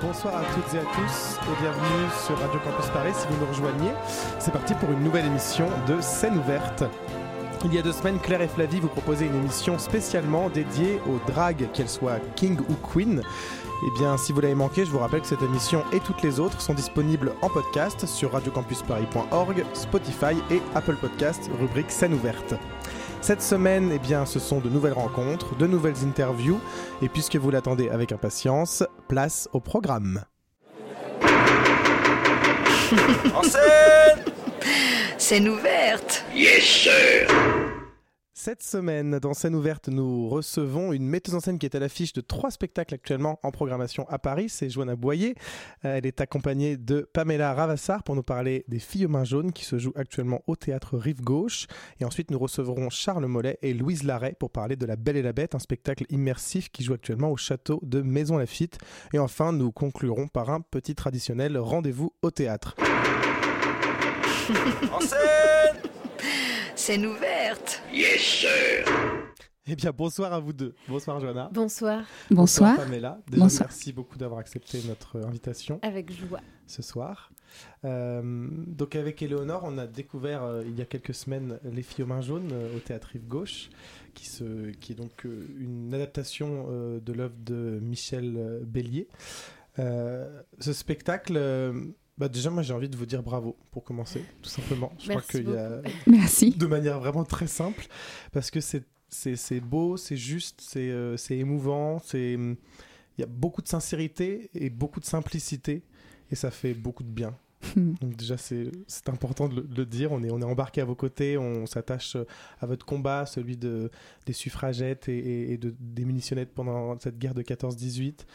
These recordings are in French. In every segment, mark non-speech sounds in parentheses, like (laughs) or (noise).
Bonsoir, à toutes et à tous et bienvenue sur Radio Campus Paris si vous nous rejoignez. C'est parti pour une nouvelle émission de Scène ouverte. Il y a deux semaines, Claire et Flavie vous proposaient une émission spécialement dédiée aux dragues, qu'elles soient king ou queen. Eh bien, si vous l'avez manqué, je vous rappelle que cette émission et toutes les autres sont disponibles en podcast sur radiocampusparis.org, Spotify et Apple Podcast, rubrique scène ouverte. Cette semaine, eh bien, ce sont de nouvelles rencontres, de nouvelles interviews, et puisque vous l'attendez avec impatience, place au programme. (laughs) en scène! Scène ouverte! Yes, sir cette semaine, dans scène ouverte, nous recevons une metteuse en scène qui est à l'affiche de trois spectacles actuellement en programmation à Paris. C'est Joanna Boyer. Euh, elle est accompagnée de Pamela Ravassar pour nous parler des Filles aux mains jaunes qui se jouent actuellement au théâtre Rive Gauche. Et ensuite, nous recevrons Charles Mollet et Louise Larrey pour parler de La Belle et la Bête, un spectacle immersif qui joue actuellement au château de Maison Lafitte. Et enfin, nous conclurons par un petit traditionnel rendez-vous au théâtre. en Scène ouverte Yes, sir eh bien, bonsoir à vous deux. Bonsoir, Joanna. Bonsoir. Bonsoir. Pamela. Merci beaucoup d'avoir accepté notre invitation. Avec joie. Ce soir. Euh, donc, avec Éléonore, on a découvert euh, il y a quelques semaines Les filles aux mains jaunes euh, au théâtre Rive Gauche, qui, se, qui est donc une adaptation de l'œuvre de Michel Bélier. ce spectacle bah déjà, moi j'ai envie de vous dire bravo pour commencer, tout simplement. Je crois qu'il y a. (laughs) Merci. De manière vraiment très simple, parce que c'est c'est beau, c'est juste, c'est euh, émouvant, c'est il y a beaucoup de sincérité et beaucoup de simplicité, et ça fait beaucoup de bien. (laughs) Donc déjà c'est important de le, dire, on est, on est embarqué à vos côtés, on s'attache à votre combat, celui de, des suffragettes et, et de, des munitionnettes pendant cette guerre de 14-18.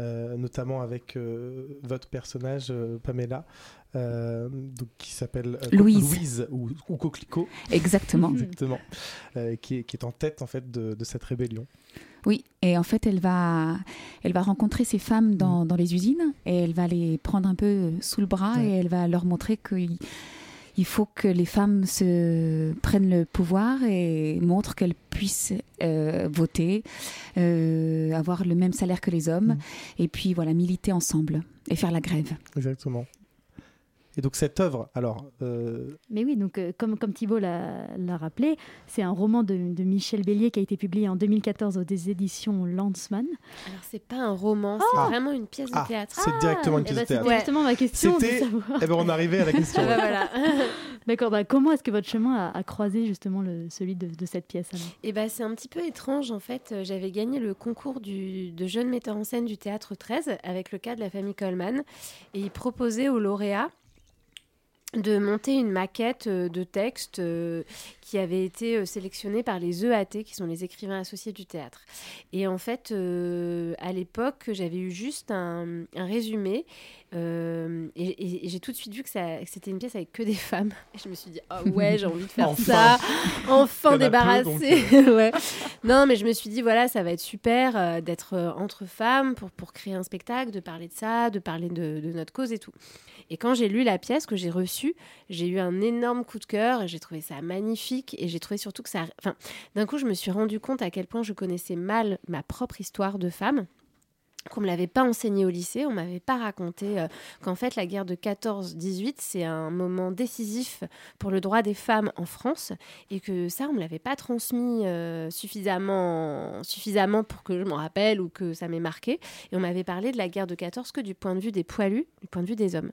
Euh, notamment avec euh, votre personnage, euh, Pamela, donc, qui s'appelle Louise. ou, ou, Coquelicot. Exactement. (laughs) Exactement. Qui est, qui, est, en tête en fait de, de, cette rébellion. Oui, et en fait, elle va, elle va rencontrer ces femmes dans, mm. dans, les usines et elle va les prendre un peu sous le bras et elle va leur montrer qu'il il faut que les femmes se prennent le pouvoir et montrent qu'elles puissent euh, voter, euh, avoir le même salaire que les hommes, mm. et puis voilà, militer ensemble et faire la grève. Exactement. Et donc cette œuvre, alors... Euh, Mais oui, donc euh, comme, comme Thibault l'a rappelé, c'est un roman de, de, Michel Bélier qui a été publié en 2014 aux des éditions Landsman. Alors c'est pas un roman, c'est ah. vraiment une pièce de ah, théâtre. C'est directement une eh pièce ben, de théâtre. C'était justement ma question de savoir. Eh ben on arrivait à la question. Ah bah voilà. (laughs) D'accord, bah comment est-ce que votre chemin a, croisé justement le, celui de, de, cette pièce alors? Eh ben c'est un petit peu étrange en fait. Euh, j'avais gagné le concours du, de jeune metteur en scène du théâtre 13 avec le cas de la famille Coleman et il proposait aux lauréats de monter une maquette euh, de texte euh, qui avait été euh, sélectionnée par les EAT, qui sont les écrivains associés du théâtre. Et en fait, à l'époque, j'avais eu juste un, résumé et, j'ai tout de suite vu que, c'était une pièce avec que des femmes. Et je me suis dit, oh ouais, (laughs) j'ai envie de faire ça, enfin débarrassée. (laughs) ouais. Non, mais je me suis dit, voilà, ça va être super d'être entre femmes pour, pour créer un spectacle, de parler de ça, de parler de, de notre cause et tout. Et quand j'ai lu la pièce que j'ai reçue, j'ai eu un énorme coup de cœur. J'ai trouvé ça magnifique et j'ai trouvé surtout que ça. Enfin, d'un coup, je me suis rendu compte à quel point je connaissais mal ma propre histoire de femme qu'on me l'avait pas enseigné au lycée, on m'avait pas raconté euh, qu'en fait la guerre de 14-18 c'est un moment décisif pour le droit des femmes en France et que ça on me l'avait pas transmis euh, suffisamment suffisamment pour que je m'en rappelle ou que ça m'ait marqué et on m'avait parlé de la guerre de 14 que du point de vue des poilus, du point de vue des hommes.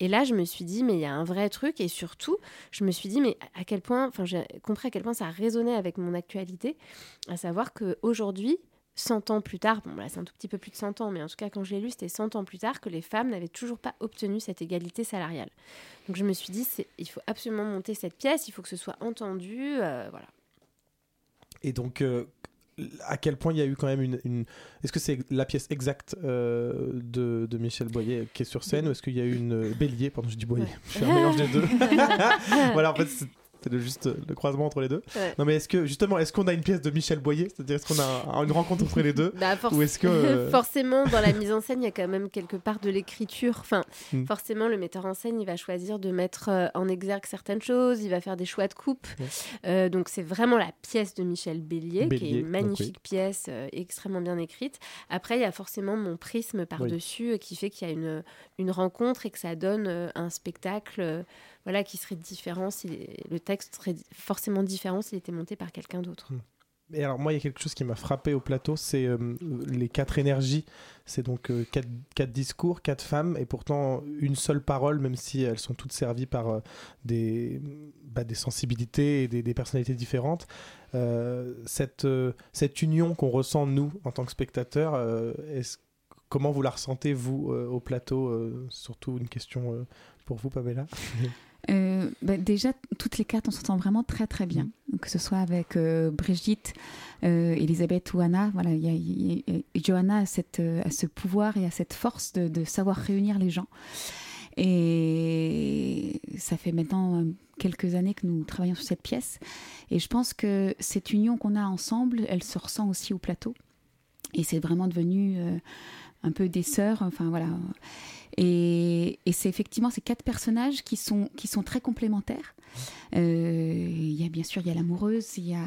Et là je me suis dit mais il y a un vrai truc et surtout je me suis dit mais à quel point enfin j'ai compris à quel point ça résonnait avec mon actualité à savoir que aujourd'hui 100 ans plus tard, bon là c'est un tout petit peu plus de 100 ans, mais en tout cas quand je l'ai lu, c'était 100 ans plus tard que les femmes n'avaient toujours pas obtenu cette égalité salariale. Donc je me suis dit, il faut absolument monter cette pièce, il faut que ce soit entendu, euh, voilà. Et donc, euh, à quel point il y a eu quand même une. une- Est-ce que c'est la pièce exacte euh, de, de Michel Boyer qui est sur scène ou est-ce qu'il y a eu une Bélier? Pardon, je dis Boyer. Je fais un mélange des deux. (laughs) (laughs) voilà, en fait, le, juste le croisement entre les deux. Ouais. Non, mais est-ce que justement, est-ce qu'on a une pièce de Michel Boyer? C'est-à-dire, est-ce qu'on a un- une rencontre entre les deux? (laughs) Bah, Ou est-ce que. euh, (laughs) forcément, dans la mise en scène, il y a quand même quelque part de l'écriture. Enfin, Mm. forcément, le metteur en scène, il va choisir de mettre euh, en exergue certaines choses, il va faire des choix de coupe. Ouais. Euh, donc, c'est vraiment la pièce de Michel Bélier, qui est une donc magnifique pièce, euh, extrêmement bien écrite. Après, il y a forcément mon prisme par-dessus euh, qui fait qu'il y a une, une rencontre et que ça donne euh, un spectacle. Voilà, qui serait différent, si le texte serait forcément différent s'il était monté par quelqu'un d'autre. Et alors moi, il y a quelque chose qui m'a frappé au plateau, c'est euh, les quatre énergies. C'est donc euh, quatre, quatre discours, quatre femmes, et pourtant une seule parole, même si elles sont toutes servies par euh, des, bah, des sensibilités et des, des personnalités différentes. Euh, cette, euh, cette union qu'on ressent, nous, en tant que spectateurs, euh, est-ce- comment vous la ressentez, vous, euh, au plateau euh, Surtout une question euh, pour vous, Pamela? (laughs) Euh, bah, déjà, toutes les quatre, on s'entend vraiment très très bien. Mm. Que ce soit avec euh, Brigitte, euh, Elisabeth ou Anna, voilà, il y a- y a- Johanna a, cette, a ce pouvoir et a cette force de, de savoir réunir les gens. Et ça fait maintenant quelques années que nous travaillons sur cette pièce. Et je pense que cette union qu'on a ensemble, elle se ressent aussi au plateau. Et c'est vraiment devenu un peu des sœurs. Enfin voilà. Et, c'est effectivement ces quatre personnages qui sont, qui sont très complémentaires. Euh, Il y a bien sûr il y a l'amoureuse, il y a,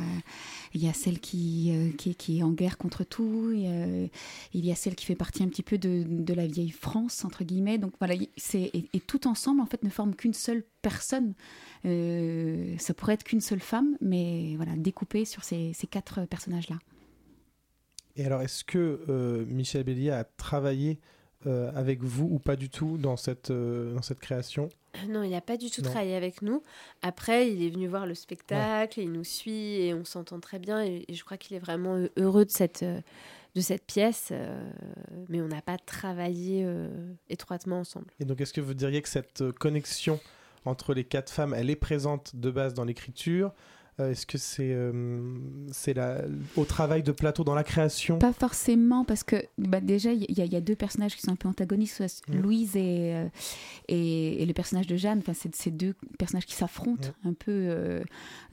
y a celle qui, euh, qui, qui est en guerre contre tout, il y a, celle qui fait partie un petit peu de, de la vieille France, entre guillemets. Donc voilà, c'est, et, tout ensemble en fait ne forment qu'une seule personne. Euh, ça pourrait être qu'une seule femme, mais voilà, découpée sur ces, ces quatre personnages-là. Et alors, est-ce que Michel Bélier a travaillé euh, avec vous ou pas du tout dans cette, euh, dans cette création Non, il n'a pas du tout Non. travaillé avec nous. Après, il est venu voir le spectacle, il nous suit et on s'entend très bien. Et, et je crois qu'il est vraiment heureux de cette, euh, de cette pièce. euh, mais on n'a pas travaillé étroitement ensemble. Et donc, est-ce que vous diriez que cette connexion entre les quatre femmes, elle est présente de base dans l'écriture? Est-ce que c'est euh, c'est au travail de plateau dans la création? Pas forcément, parce que bah, déjà, il y, a- il y a deux personnages qui sont un peu antagonistes, soit Mm. Louise et, euh, et, et le personnage de Jeanne. Enfin, c'est ces deux personnages qui s'affrontent un peu euh,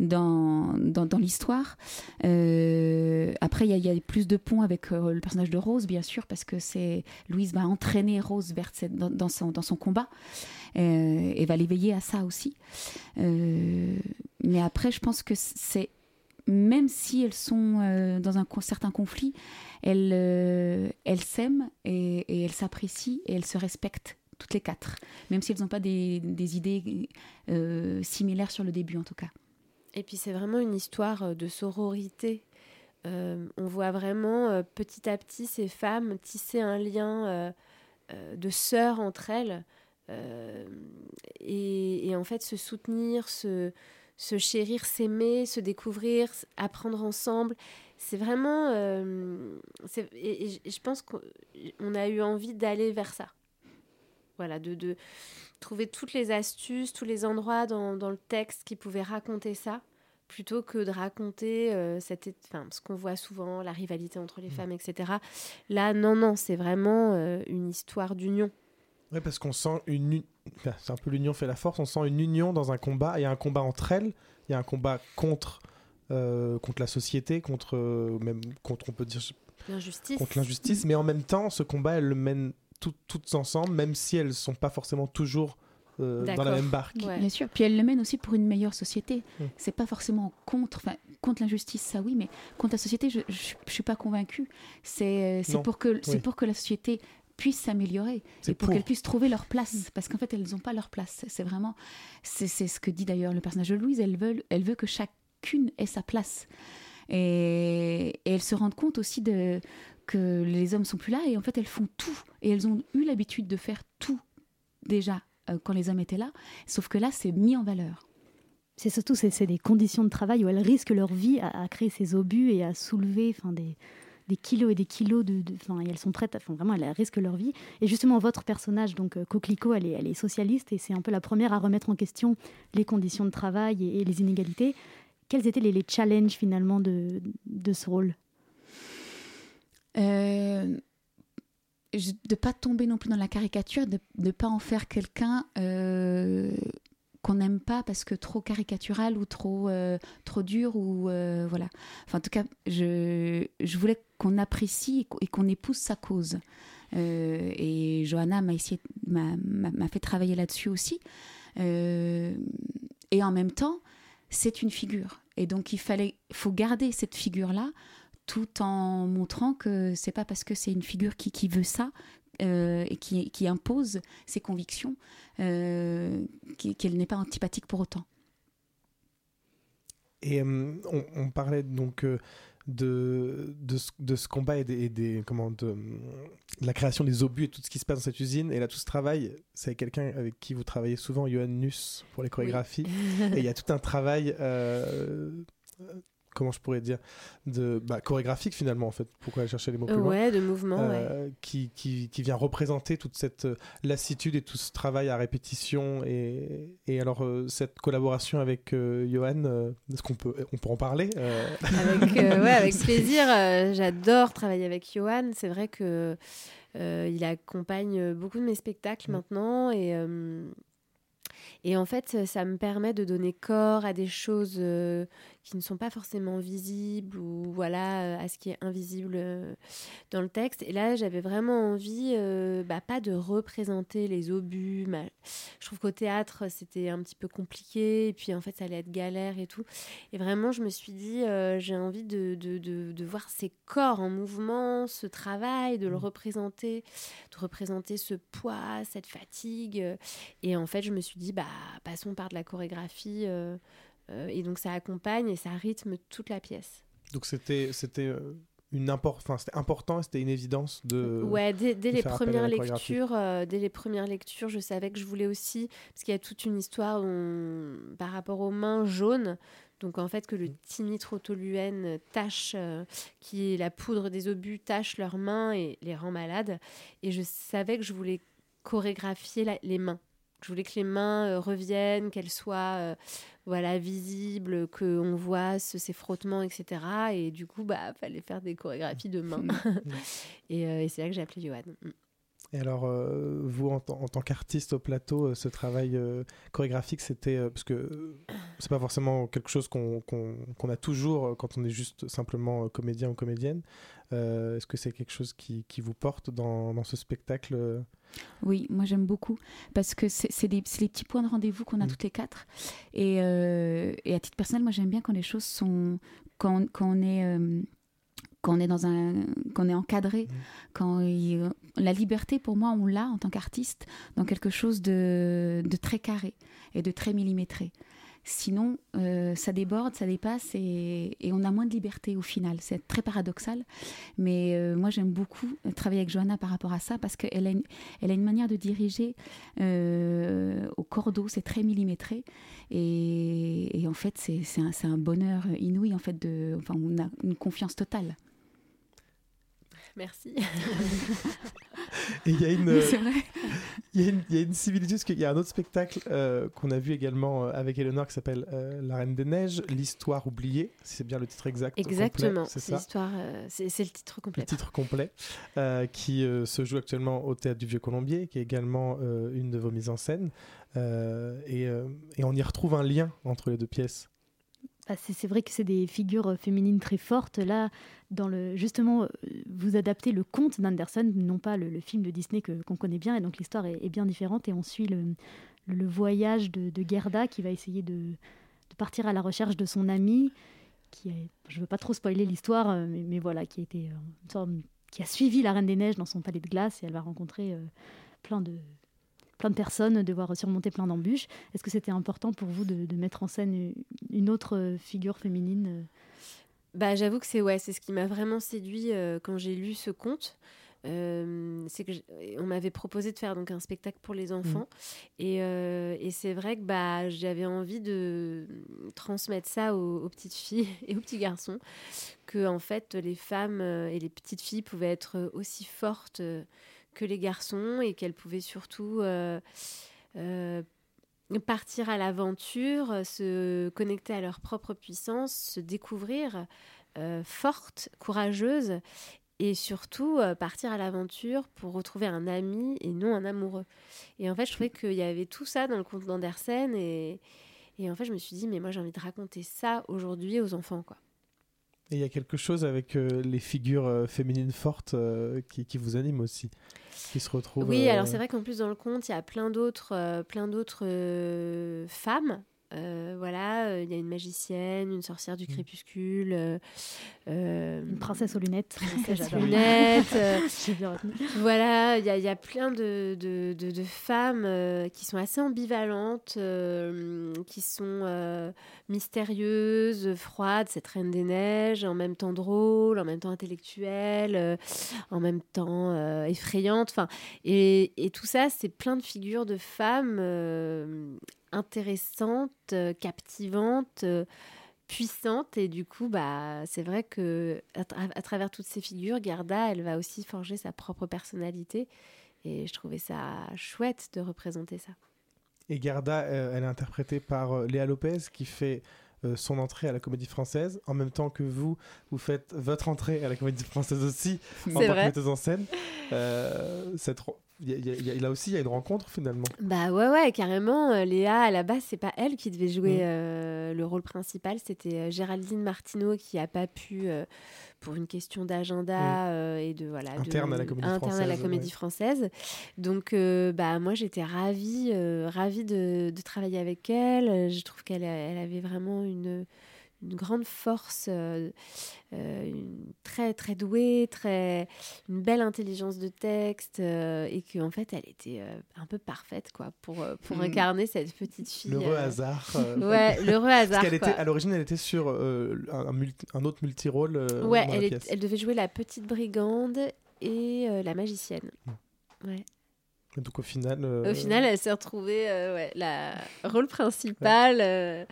dans, dans, dans l'histoire. Euh, après, il y, a- il y a plus de ponts avec euh, le personnage de Rose, bien sûr, parce que c'est Louise va entraîner Rose vers dans, dans son, dans son combat euh, et va l'éveiller à ça aussi. Euh, mais après, je pense que c'est même si elles sont euh, dans un certain conflit, elles, euh, s'aiment et, elles s'apprécient et elles se respectent toutes les quatre, même si elles n'ont pas des, des idées euh, similaires sur le début en tout cas. Et puis c'est vraiment une histoire euh, de sororité. Euh, on voit vraiment euh, petit à petit ces femmes tisser un lien euh, euh, de sœurs entre elles euh, et, et en fait se soutenir, se, se chérir, s'aimer, se découvrir, apprendre ensemble. C'est vraiment... euh, et, et je- pense qu'on a eu envie d'aller vers ça. Voilà, de, de trouver toutes les astuces, tous les endroits dans, dans le texte qui pouvaient raconter ça, plutôt que de raconter euh, cette, enfin, ce qu'on voit souvent, la rivalité entre les femmes, etc. Là, non, non, c'est vraiment euh, une histoire d'union. Oui, parce qu'on sent une. c'est un peu l'union fait la force. On sent une union dans un combat. Il y a un combat entre elles. Il y a un combat contre, euh, contre la société, contre euh, même contre, on peut dire, L'injustice. contre l'injustice. Mais en même temps, ce combat, elles le mènent tout- toutes ensemble, même si elles sont pas forcément toujours euh, dans la même barque. Ouais. Bien sûr. Puis elle le mène aussi pour une meilleure société. Mm. C'est pas forcément contre, enfin contre l'injustice, ça oui, mais contre la société, je, je, je suis pas convaincue. C'est pour que c'est Oui. pour que la société puisse s'améliorer et pour, pour. qu'elles puissent trouver leur place parce qu'en fait elles n'ont pas leur place. C'est vraiment c'est c'est ce que dit d'ailleurs le personnage de Louise. Elle veut elle veut que chacune ait sa place. Et, et elles se rendent compte aussi de que les hommes sont plus là et en fait elles font tout. Et elles ont eu l'habitude de faire tout déjà euh, quand les hommes étaient là. Sauf que là c'est mis en valeur. C'est surtout c'est c'est des conditions de travail où elles risquent leur vie à, à créer ces obus et à soulever enfin, des, des kilos et des kilos de. Enfin, elles sont prêtes, enfin, vraiment, elles risquent leur vie. Et justement, votre personnage, donc euh, Coquelicot, elle est, elle est socialiste et c'est un peu la première à remettre en question les conditions de travail et, les inégalités. Quels étaient les, les challenges finalement de, de ce rôle? Euh, de pas tomber non plus dans la caricature, de ne pas en faire quelqu'un euh, qu'on n'aime pas parce que trop caricatural ou trop, euh, trop dur ou euh, voilà. Enfin, en tout cas, je, je voulais qu'on apprécie et qu'on- épouse sa cause. Euh, et Johanna m'a essayé- m'a fait travailler là-dessus aussi. Et en même temps, c'est une figure. Et donc, il fallait, faut garder cette figure-là tout en montrant que c'est pas parce que c'est une figure qui, qui veut ça euh, et qui, qui impose ses convictions euh, qu'elle n'est pas antipathique pour autant. Et euh, on, on parlait donc de, de, ce, de ce combat et des, et des- comment, de, de la création des obus et tout ce qui se passe dans cette usine. Et là, tout ce travail, c'est avec quelqu'un avec qui vous travaillez souvent, Johan Nuss, pour les chorégraphies. (laughs) et il y a tout un travail, comment je pourrais dire, de bah, chorégraphique finalement, en fait. Pourquoi aller chercher les mots plus loin Ouais, de mouvement, ouais. euh, qui, qui, qui vient représenter toute cette euh, lassitude et tout ce travail à répétition. Et, et alors, euh, cette collaboration avec euh, Johan, est-ce qu'on peut, on peut en parler Avec, (laughs) ouais, avec plaisir. J'adore travailler avec Johan. C'est vrai que il accompagne beaucoup de mes spectacles maintenant et et en fait, ça me permet de donner corps à des choses euh, qui ne sont pas forcément visibles ou voilà euh, à ce qui est invisible euh, dans le texte. Et là, j'avais vraiment envie, euh, bah, pas de représenter les obus. Je trouve qu'au théâtre, c'était un petit peu compliqué et puis en fait, ça allait être galère et tout. Et vraiment, je me suis dit, euh, j'ai envie de, de, de, de voir ces corps en mouvement, ce travail, de le représenter, de représenter ce poids, cette fatigue. Et en fait, je me suis dit, bah, passons par de la chorégraphie. euh, et donc, ça accompagne et ça rythme toute la pièce. Donc, c'était, c'était, euh, une import... enfin, c'était important, c'était une évidence de. Ouais, dès, dès de les premières lectures, euh, dès les premières lectures, je savais que je voulais aussi, parce qu'il y a toute une histoire par rapport aux mains jaunes. Donc en fait que Mm. le timitrotoluène tâche, euh, qui est la poudre des obus, tâche leurs mains et les rend malades. Et je savais que je voulais chorégraphier la- les mains. Je voulais que les mains euh, reviennent, qu'elles soient euh, voilà visibles, qu'on voit ce- ces frottements, etc. Et du coup, bah fallait faire des chorégraphies de mains. (laughs) et euh, et c'est là que j'ai appelé Johan. Et alors, euh, vous, en, tant- en tant qu'artiste au plateau, euh, ce travail euh, chorégraphique, c'était. parce que c'est pas forcément quelque chose qu'on a toujours quand on est juste simplement comédien ou comédienne. Est-ce que c'est quelque chose qui, qui vous porte dans, dans ce spectacle Oui, moi j'aime beaucoup parce que c'est les petits points de rendez-vous qu'on a Mm. toutes les quatre. Et, et à titre personnel, moi j'aime bien quand les choses sont. quand, quand on est. quand on est dans un quand on est encadré Mm. quand il- la liberté pour moi on l'a en tant qu'artiste dans quelque chose de, de très carré et de très millimétré. Sinon euh, ça déborde ça dépasse et, et on a moins de liberté au final. C'est très paradoxal. Mais euh, moi j'aime beaucoup travailler avec Johanna par rapport à ça parce qu'elle a une, elle a une manière de diriger euh, au cordeau. C'est très millimétré et, et en fait c'est un, un bonheur inouï en fait de enfin on a une confiance totale Merci. Et il y a une. (laughs) euh, Il y, a une- il y a une similitude, parce qu'il y a un autre spectacle euh, qu'on a vu également euh, avec Eleanor qui s'appelle La Reine des Neiges, l'histoire oubliée, si c'est bien le titre exact. Exactement. c'est l'histoire. c'est le titre complet. le titre complet, qui se joue actuellement au Théâtre du Vieux Colombier, qui est également une de vos mises en scène. Et, et on y retrouve un lien entre les deux pièces. Ah, c'est vrai que c'est des figures euh, féminines très fortes. Là, dans le, justement, euh, vous adaptez le conte d'Anderson, non pas le, film de Disney qu'on connaît bien, et donc l'histoire est, bien différente. Et on suit le, voyage de, Gerda qui va essayer de, partir à la recherche de son ami, qui je ne veux pas trop spoiler l'histoire, euh, mais, voilà, qui qui a suivi la Reine des Neiges dans son palais de glace, et elle va rencontrer plein de plein de personnes, devoir surmonter plein d'embûches. Est-ce que c'était important pour vous de, de mettre en scène une- autre figure féminine euh? Bah, j'avoue que c'est ouais, ce qui m'a vraiment séduit euh, quand j'ai lu ce conte. Euh, c'est que on m'avait proposé de faire donc un spectacle pour les enfants et, euh, et c'est vrai que bah j'avais envie de transmettre ça aux, aux petites filles (laughs) et aux petits garçons que en fait les femmes et les petites filles pouvaient être aussi fortes que les garçons et qu'elles pouvaient surtout euh, euh, partir à l'aventure, se connecter à leur propre puissance, se découvrir euh, fortes, courageuses et surtout euh, partir à l'aventure pour retrouver un ami et non un amoureux. Et en fait, je trouvais qu'il y avait tout ça dans le conte d'Andersen et, et en fait, je me suis dit, mais moi j'ai envie de raconter ça aujourd'hui aux enfants. quoi. Et il y a quelque chose avec euh, les figures euh, féminines fortes euh, qui, qui vous animent aussi, qui se retrouvent. Oui, alors c'est vrai qu'en plus dans le conte, il y a plein d'autres plein d'autres femmes. Euh, voilà, euh, il y a une magicienne, une sorcière du Mm. crépuscule, euh, euh, Une princesse aux lunettes. princesse (laughs) J'adore. lunette, euh, (laughs) J'ai bien retenu. Voilà, il y, a- il y a plein de, de- de- de femmes euh, qui sont assez ambivalentes, euh, qui sont euh, mystérieuses, froides, cette reine des neiges, en même temps drôle, en même temps intellectuelle, euh, en même temps euh, effrayante. Enfin, et, et tout ça, c'est plein de figures de femmes euh, intéressantes, euh, captivantes. euh, puissantes et du coup bah c'est vrai que à, tra- à travers toutes ces figures Garda elle va aussi forger sa propre personnalité et je trouvais ça chouette de représenter ça Et Garda, euh, elle est interprétée par Léa Lopez qui fait euh, son entrée à la Comédie Française en même temps que vous, vous faites votre entrée à la Comédie Française aussi (laughs) en tant C'est que metteuse en scène. Euh, ro- il y a- il y a- il y a- là aussi, il y a une rencontre finalement. bah ouais ouais carrément euh, Léa à la base c'est pas elle qui devait jouer Mm. euh, le rôle principal c'était euh, Géraldine Martineau qui a pas pu euh, pour une question d'agenda euh, et de voilà de- Mm. Interne à la Comédie interne à la Française, comédie ouais. française donc bah moi j'étais ravie ravie de, de travailler avec elle je trouve qu'elle elle avait vraiment une une grande force, euh, euh, une- très très douée, très une belle intelligence de texte euh, et qu'en fait elle était euh, un peu parfaite quoi pour pour Hmm. incarner cette petite fille. L'heureux euh, hasard. (laughs) euh, Ouais, l'heureux Parce hasard. qu'elle était, quoi. à l'origine, elle était sur euh, un, un multi- un autre multirôle euh, Ouais, dans elle, la est- pièce. elle devait jouer la petite brigande et euh, la magicienne. Ouais. Et Donc au final. euh, Au final, elle s'est retrouvée euh, ouais, la rôle principal euh,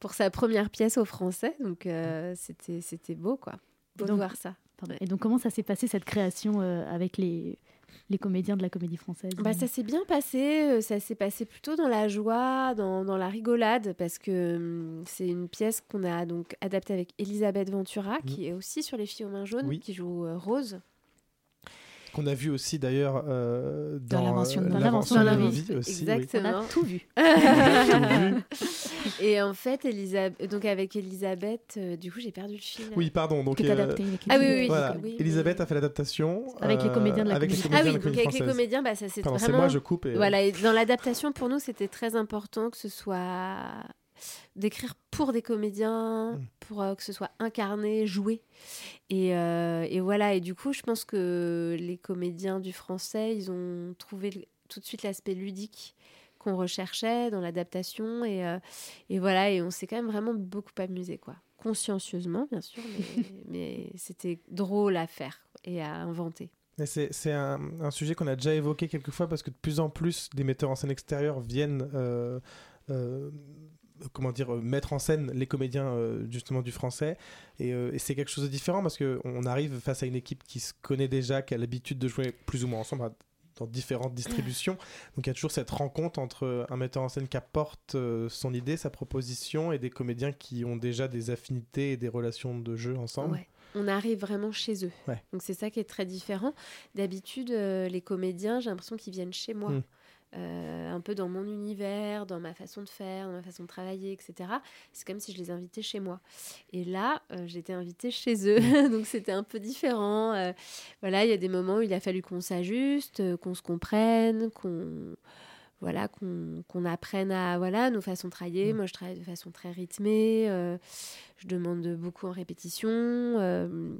pour sa première pièce au français. Donc euh, c'était c'était beau quoi. Beau de voir ça. Pardon. Et donc, comment ça s'est passé cette création euh, avec les, les comédiens de la comédie française? Bah, ça s'est bien passé, euh, ça s'est passé plutôt dans la joie, dans, dans la rigolade, parce que hum, c'est une pièce qu'on a donc adaptée avec Elisabeth Ventura, qui est aussi sur Les filles aux mains jaunes, Oui. qui joue euh, Rose. Qu'on a vu aussi d'ailleurs euh, dans, l'invention de euh, l'invention- vies aussi. oui. On Exactement. a tout vu. (laughs) Et en fait, Elisabeth, donc avec Elisabeth, euh, du coup, j'ai perdu le fil. Oui, pardon. Donc, Que euh, adapté avec Ah oui, Elisabeth. oui, voilà. oui, Elisabeth a fait l'adaptation Avec les comédiens de la avec les comédie Ah oui, de la donc avec les comédiens, bah, ça c'est vraiment... moi, je coupe. Et... Voilà, et dans l'adaptation, pour nous, c'était très important que ce soit d'écrire pour des comédiens, Mm. pour euh, que ce soit incarné, joué. Et, euh, et voilà, et du coup, je pense que les comédiens du français, ils ont trouvé le- tout de suite l'aspect ludique qu'on recherchait dans l'adaptation. Et, euh, et voilà, et on s'est quand même vraiment beaucoup amusé, quoi. Consciencieusement, bien sûr, mais, (laughs) mais c'était drôle à faire et à inventer. C'est c'est un, un sujet qu'on a déjà évoqué quelques fois parce que de plus en plus des metteurs en scène extérieurs viennent euh, euh, comment dire euh, mettre en scène les comédiens euh, justement du français et, euh, et c'est quelque chose de différent parce que on arrive face à une équipe qui se connaît déjà qui a l'habitude de jouer plus ou moins ensemble à- dans différentes distributions donc il y a toujours cette rencontre entre un metteur en scène qui apporte son idée sa proposition et des comédiens qui ont déjà des affinités et des relations de jeu ensemble Ouais. On arrive vraiment chez eux. Ouais. Donc c'est ça qui est très différent. D'habitude, euh, les comédiens, j'ai l'impression qu'ils viennent chez moi. Mm. Euh, un peu dans mon univers, dans ma façon de faire, dans ma façon de travailler, etc. C'est comme si je les invitais chez moi. Et là, euh, j'étais invitée chez eux, (laughs) donc c'était un peu différent. Euh, voilà, il y a des moments où il a fallu qu'on s'ajuste, qu'on se comprenne, qu'on voilà, qu'on apprenne à voilà nos façons de travailler. Mm. Moi, je travaille de façon très rythmée. euh, je demande beaucoup en répétition. euh,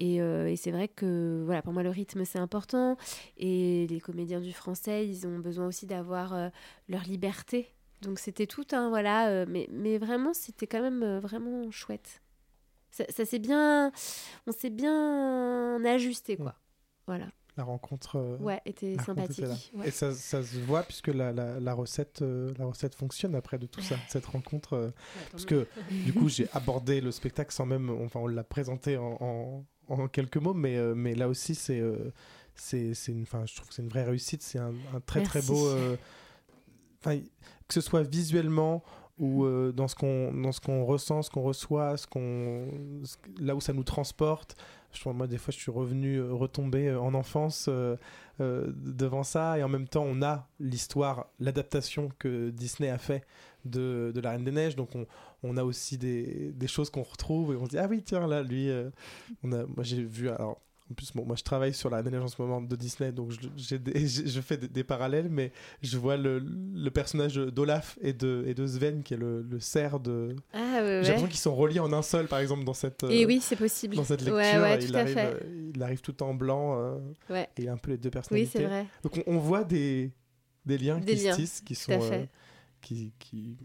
et, euh, et c'est vrai que voilà, pour moi, le rythme, c'est important. Et les comédiens du français, ils ont besoin aussi d'avoir euh, leur liberté. Donc c'était tout un voilà, euh, mais, mais vraiment, c'était quand même vraiment chouette. Ça, ça s'est bien, on s'est bien ajusté quoi. Voilà. la rencontre Ouais, était la rencontre sympathique. était là. ouais. Et ça, ça se voit puisque la, la, la recette, euh, la recette fonctionne après de tout ça, cette rencontre. euh, parce que du coup, j'ai abordé le spectacle sans même, enfin, on l'a présenté en, en, en quelques mots, mais, euh, mais là aussi, c'est, euh, c'est, c'est une, enfin, je trouve que c'est une vraie réussite. C'est un, un très très beau, euh, que ce soit visuellement ou euh, dans ce qu'on dans ce qu'on ressent, ce qu'on reçoit, ce qu'on là où ça nous transporte. Je moi des fois je suis revenu euh, retombé en enfance euh, devant ça et en même temps on a l'histoire, l'adaptation que Disney a fait de, de la Reine des Neiges donc on, on a aussi des, des choses qu'on retrouve et on se dit ah oui tiens là lui euh, on a moi j'ai vu alors en plus, bon, moi je travaille sur la Reine des Neiges en ce moment de Disney, donc je, des- (laughs) je fais des, des parallèles, mais je vois le, le personnage d'Olaf et de, et de Sven, qui est le, le cerf de. Ah ouais, J'ai l'impression qu'ils sont reliés en un seul, par exemple, dans cette, Et euh, oui, c'est possible. dans cette lecture. Ouais, ouais, il, tout à arrive, fait. euh, il arrive tout en blanc, euh, et il a un peu les deux Oui, personnalités. c'est vrai. Donc on, on voit des, des liens Des qui liens, se tissent, qui sont, à fait. euh, qui, qui,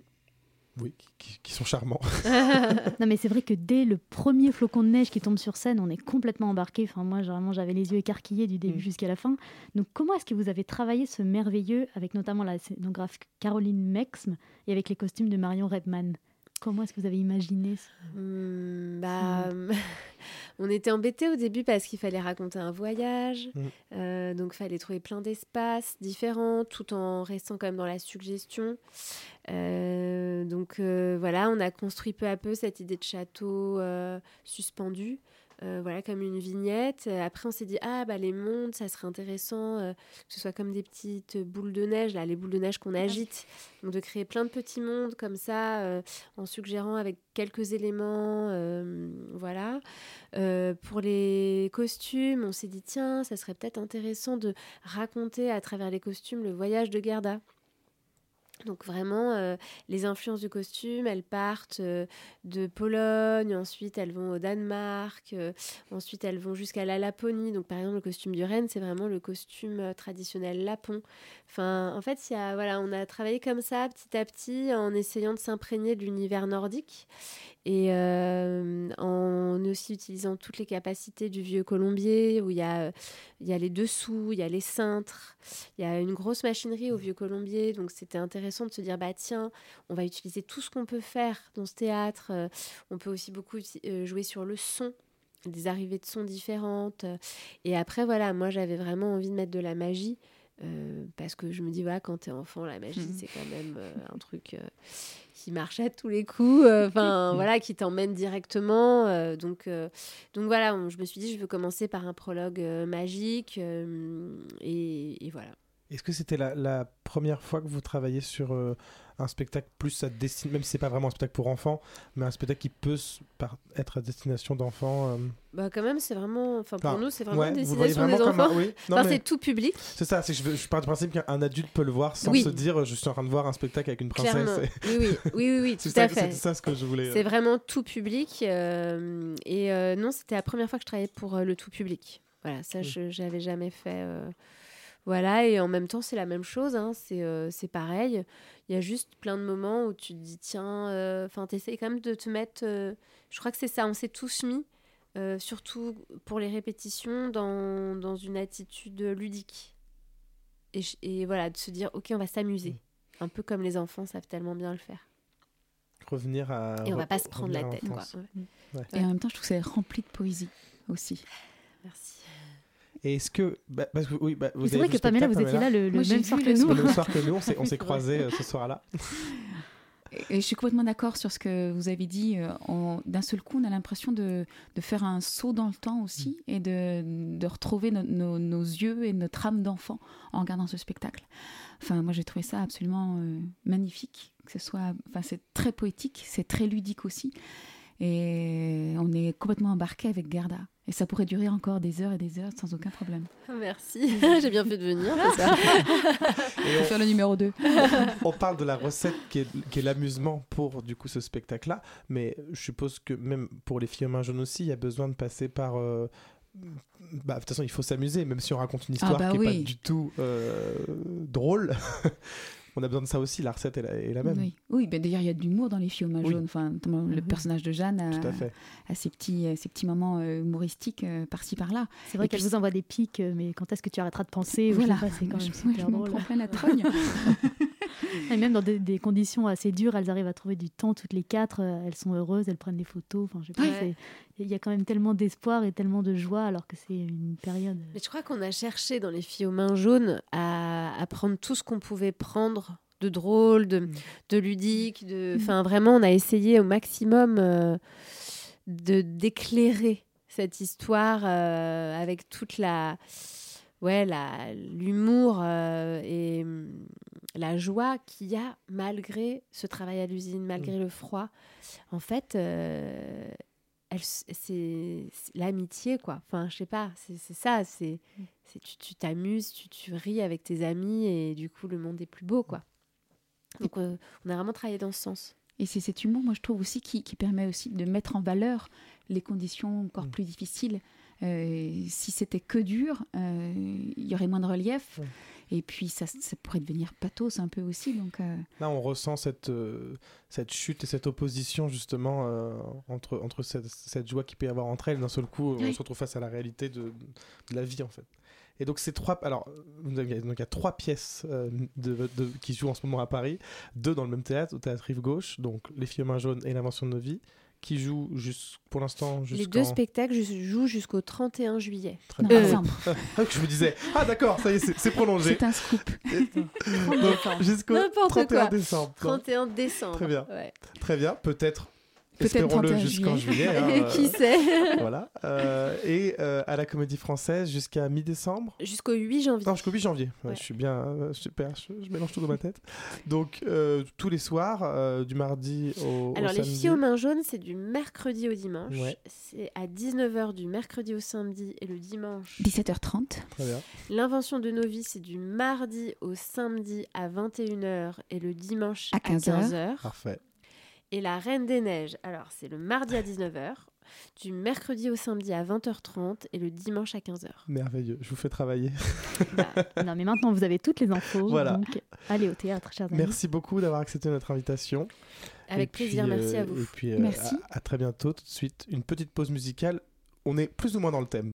oui, qui- sont charmants. (laughs) (laughs) Non, mais c'est vrai que dès le premier flocon de neige qui tombe sur scène, on est complètement embarqué. Enfin, moi, vraiment, j'avais les yeux écarquillés du début Mm. jusqu'à la fin. Donc, comment est-ce que vous avez travaillé ce merveilleux, avec notamment la scénographe Caroline Mexme et avec les costumes de Marion Redman? Comment est-ce que vous avez imaginé ce... Hmm, bah, (laughs) on était embêtés au début parce qu'il fallait raconter un voyage, Mm. euh, donc il fallait trouver plein d'espaces différents tout en restant quand même dans la suggestion. Euh, donc euh, voilà, on a construit peu à peu cette idée de château suspendu. Euh, voilà, comme une vignette. Euh, Après, on s'est dit, ah, bah, les mondes, ça serait intéressant euh, que ce soit comme des petites boules de neige, là, les boules de neige qu'on agite. Donc, de créer plein de petits mondes comme ça, euh, en suggérant avec quelques éléments. voilà. Pour les costumes, on s'est dit, tiens, ça serait peut-être intéressant de raconter à travers les costumes le voyage de Gerda. Donc vraiment, euh, les influences du costume, elles partent euh, de Pologne, ensuite elles vont au Danemark, euh, ensuite elles vont jusqu'à la Laponie. Donc par exemple, le costume du renne, c'est vraiment le costume traditionnel lapon. Enfin, en fait, y a, voilà, on a travaillé comme ça, petit à petit, en essayant de s'imprégner de l'univers nordique et en aussi utilisant toutes les capacités du vieux colombier, où il y a, il y a les dessous, il y a les cintres, il y a une grosse machinerie au vieux colombier, donc c'était intéressant de se dire, bah tiens, on va utiliser tout ce qu'on peut faire dans ce théâtre, Euh, on peut aussi beaucoup euh, jouer sur le son des arrivées de sons différentes. Et après, voilà, moi j'avais vraiment envie de mettre de la magie. euh, parce que je me dis, voilà, quand t'es enfant, la magie, Mhm. c'est quand même euh, un truc euh, qui marche à tous les coups, euh, (laughs) enfin, voilà, qui t'emmène directement. euh, donc, euh, donc voilà, on- je me suis dit, je veux commencer par un prologue euh, magique. euh, et, et voilà. Est-ce que c'était la, la première fois que vous travaillez sur euh, un spectacle plus à destination, même si c'est pas vraiment un spectacle pour enfants, mais un spectacle qui peut être à destination d'enfants euh, Bah, quand même, c'est vraiment, enfin, pour Enfin, nous, c'est vraiment ouais, voyez destination des vraiment comme enfants. un- oui, non, Enfin, mais c'est tout public. c'est ça, c'est je, pars du principe qu'un adulte peut le voir sans Oui. se dire je suis en train de voir un spectacle avec une princesse. Et- (laughs) Oui, oui, oui, oui, oui, c'est tout à fait. c'est ça ce que je voulais. euh, C'est vraiment tout public. euh, et euh, non, c'était la première fois que je travaillais pour euh, le tout public. Voilà, ça, Mm. je j'avais jamais fait. Euh, Voilà, et en même temps, c'est la même chose. hein, c'est euh, c'est pareil. Il y a juste plein de moments où tu te dis, tiens, euh, enfin, tu essaies quand même de te mettre. euh, je crois que c'est ça, on s'est tous mis, euh, surtout pour les répétitions, dans, dans une attitude ludique. Et, voilà, de se dire, ok, on va s'amuser. Mm. Un peu comme les enfants savent tellement bien le faire. revenir à. Et on va pas se prendre la tête. Quoi. Ouais. Et en même temps, je trouve que c'est rempli de poésie aussi. Merci. Et est-ce que. bah, parce que, oui, bah, C'est vrai que Pamela, vous étiez là le, le Moi, j'ai même soir que nous. Le même soir que (laughs) nous, on s'est, on s'est C'est croisés euh, ce soir-là. Et je suis complètement d'accord sur ce que vous avez dit. euh, on- D'un seul coup, on a l'impression de, de faire un saut dans le temps aussi et de, de retrouver no- nos- nos yeux et notre âme d'enfant en regardant ce spectacle. Enfin, moi, j'ai trouvé ça absolument euh, magnifique. Que ce soit, enfin, c'est très poétique, c'est très ludique aussi. Et on est complètement embarqué avec Gerda. Et ça pourrait durer encore des heures et des heures sans aucun problème. Merci, (laughs) j'ai bien fait de venir. ça. (laughs) Et On faire le numéro 2. on parle de la recette qui est, qui est l'amusement pour du coup ce spectacle-là, mais je suppose que même pour les filles aux mains jaunes aussi, il y a besoin de passer par. euh, bah, de toute façon, il faut s'amuser, même si on raconte une histoire bah qui n'est oui. pas du tout euh, drôle. (laughs) on a besoin de ça aussi, la recette est la, est la même. Oui, oui ben d'ailleurs, il y a de l'humour dans les filles aux mains Oui. jaunes. Enfin, notamment le Mhm. personnage de Jeanne a, Tout à fait. a ses, petits, euh, ses petits moments euh, humoristiques euh, par-ci par-là. C'est vrai qu'elle vous envoie des pics, mais quand est-ce que tu arrêteras de penser je Voilà, C'est quand même je, moi, je super m'en drôle. prends plein la trogne. (laughs) Et même dans des, des conditions assez dures, elles arrivent à trouver du temps toutes les quatre. Elles sont heureuses, elles prennent des photos. Enfin, je sais pas, Ouais. il y a quand même tellement d'espoir et tellement de joie alors que c'est une période. Mais je crois qu'on a cherché dans les filles aux mains jaunes à, à prendre tout ce qu'on pouvait prendre de drôle, de, de ludique. De... Enfin, vraiment, on a essayé au maximum euh, de d'éclairer cette histoire euh, avec toute la ouais la l'humour euh, et hum, la joie qu'il y a malgré ce travail à l'usine malgré le froid. En fait c'est l'amitié quoi. Enfin je sais pas c'est ça c'est tu tu t'amuses tu, tu ris avec tes amis et du coup le monde est plus beau quoi donc euh, on a vraiment travaillé dans ce sens Et c'est cet humour, moi je trouve aussi, qui, qui permet aussi de mettre en valeur les conditions encore Mm. plus difficiles. Euh, si c'était que dur, euh, il y aurait moins de relief. Ouais. Et puis ça, ça pourrait devenir pathos un peu aussi. Donc, euh, Là, on ressent cette, euh, cette chute et cette opposition justement euh, entre, entre cette, cette joie qu'il peut y avoir entre elles. D'un seul coup, on se retrouve face à la réalité de, de la vie en fait. Et donc ces trois, alors il y a, donc, il y a trois pièces euh, de, de- qui jouent en ce moment à Paris, deux dans le même théâtre, au théâtre Rive Gauche, donc Les filles aux mains jaunes et L'invention de nos vies, qui jouent pour l'instant jusqu'en. les deux spectacles jouent jusqu'au 31 juillet Très non, bien. Euh. (laughs) Ah, je me disais, ah d'accord, ça y est, c'est prolongé. C'est un scoop. (laughs) Jusqu'au N'importe 31 quoi. décembre. Non, 31 décembre Très bien. ouais. Très bien, peut-être. Peut-être Espérons-le 31 jusqu'en juillet. juillet. (laughs) hein, euh, qui sait (laughs) voilà. Euh, et euh, à la Comédie Française jusqu'à mi-décembre. jusqu'au 8 janvier Non, jusqu'au 8 janvier. Ouais, Ouais. Je suis bien euh, super. Je, je mélange tout dans ma tête. Donc euh, tous les soirs, euh, du mardi au, au Alors, les samedi. filles aux mains jaunes, c'est du mercredi au dimanche. Ouais. C'est à 19h du mercredi au samedi et le dimanche. 17h30. Très bien. L'invention de nos vies, c'est du mardi au samedi à 21h et le dimanche À à 15h. 15h. Parfait. Et la Reine des Neiges, alors c'est le mardi à 19h, du mercredi au samedi à 20h30 et le dimanche à 15h. Merveilleux. Je vous fais travailler. Bah, (laughs) non, mais maintenant vous avez toutes les infos. Voilà. Donc, allez au théâtre, chers amis. Merci beaucoup d'avoir accepté notre invitation. Avec Et puis, plaisir, merci euh, à vous. Et puis euh, Merci. À, à très bientôt. Tout de suite, une petite pause musicale. On est plus ou moins dans le thème.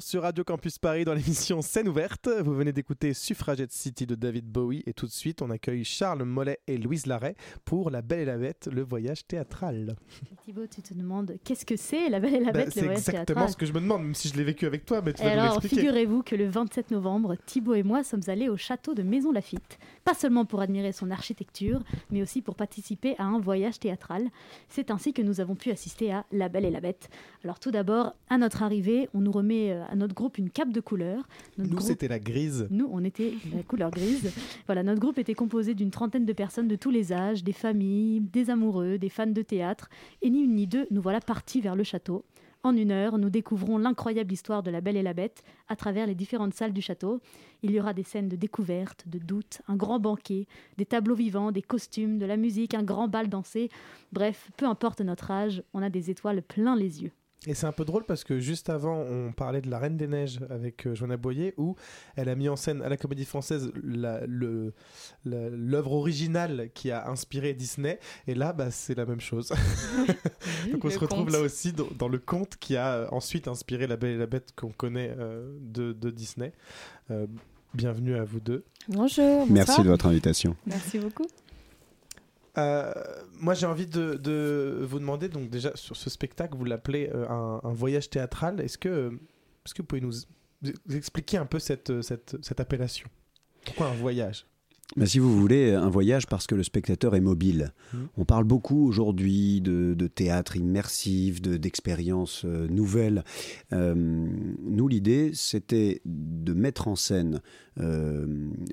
Sur Radio Campus Paris dans l'émission Scène ouverte. Vous venez d'écouter Suffragette City de David Bowie et tout de suite on accueille Charles Mollet et Louise Larrey pour La Belle et la Bête, le voyage théâtral. Thibaut, tu te demandes qu'est-ce que c'est La Belle et la Bah, Bête, le c'est voyage exactement théâtral ce que je me demande, même si je l'ai vécu avec toi, mais tu Et vas alors, figurez-vous que le 27 novembre, Thibaut et moi sommes allés au château de Maison Lafitte. Pas seulement pour admirer son architecture, mais aussi pour participer à un voyage théâtral. C'est ainsi que nous avons pu assister à La Belle et la Bête. Alors tout d'abord, à notre arrivée, on nous remet euh, à notre groupe une cape de couleur. Notre Nous groupe- c'était la grise. Nous, on était la couleur grise. Voilà, (laughs) notre groupe était composé d'une trentaine de personnes de tous les âges, des familles, des amoureux, des fans de théâtre. Et ni une ni deux, nous voilà partis vers le château. En une heure, nous découvrons l'incroyable histoire de la Belle et la Bête à travers les différentes salles du château. Il y aura des scènes de découverte, de doute, un grand banquet, des tableaux vivants, des costumes, de la musique, un grand bal dansé. Bref, peu importe notre âge, on a des étoiles plein les yeux. Et c'est un peu drôle parce que juste avant, on parlait de La Reine des Neiges avec euh, Joanna Boyer, où elle a mis en scène à la Comédie Française l'œuvre originale qui a inspiré Disney. Et là, bah, c'est la même chose. (laughs) Donc on Le se retrouve conte. là aussi dans, dans le conte qui a euh, ensuite inspiré La Belle et la Bête qu'on connaît euh, de, de Disney. Euh, bienvenue à vous deux. Bonjour. Merci de votre invitation. Merci beaucoup. Euh, moi, j'ai envie de, vous demander, donc déjà sur ce spectacle, vous l'appelez euh, un, voyage théâtral. Est-ce que, est-ce que vous pouvez nous, nous expliquer un peu cette, cette, cette appellation? Pourquoi un voyage? Bah, si vous voulez, un voyage parce que le spectateur est mobile. Mhm. On parle beaucoup aujourd'hui de, de théâtre immersif, de- d'expériences euh, nouvelles. Euh, nous, l'idée, c'était de mettre en scène euh,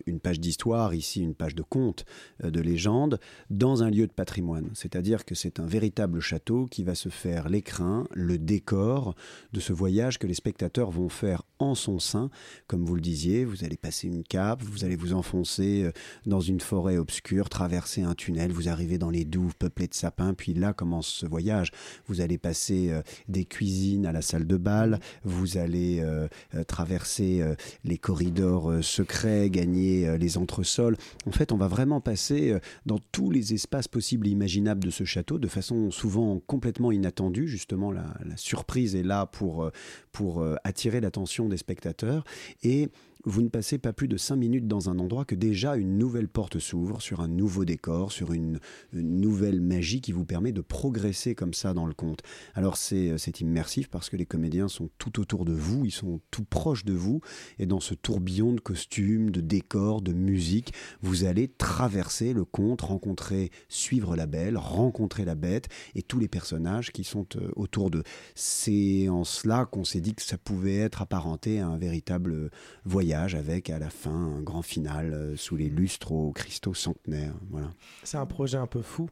une page d'histoire, ici une page de conte, euh, de légende, dans un lieu de patrimoine. C'est-à-dire que c'est un véritable château qui va se faire l'écrin, le décor de ce voyage que les spectateurs vont faire en son sein. Comme vous le disiez, vous allez passer une cape, vous allez vous enfoncer euh, dans une forêt obscure, traverser un tunnel, vous arrivez dans les douves peuplées de sapins, puis là commence ce voyage. Vous allez passer euh, des cuisines à la salle de bal, vous allez euh, traverser les corridors secrets, gagner les entresols. En fait, on va vraiment passer dans tous les espaces possibles et imaginables de ce château, de façon souvent complètement inattendue. Justement, la, la surprise est là pour, pour attirer l'attention des spectateurs. Et vous ne passez pas plus de cinq minutes dans un endroit que déjà une nouvelle porte s'ouvre sur un nouveau décor, sur une, nouvelle magie qui vous permet de progresser comme ça dans le conte. Alors c'est c'est immersif parce que les comédiens sont tout autour de vous, ils sont tout proches de vous, et dans ce tourbillon de costumes, de décors, de musique, vous allez traverser le conte, rencontrer, suivre la belle, rencontrer la bête et tous les personnages qui sont euh, autour d'eux. C'est en cela qu'on s'est dit que ça pouvait être apparenté à un véritable voyage avec à la fin un grand final euh, sous les lustres aux cristaux centenaires. Voilà. C'est un projet un peu fou,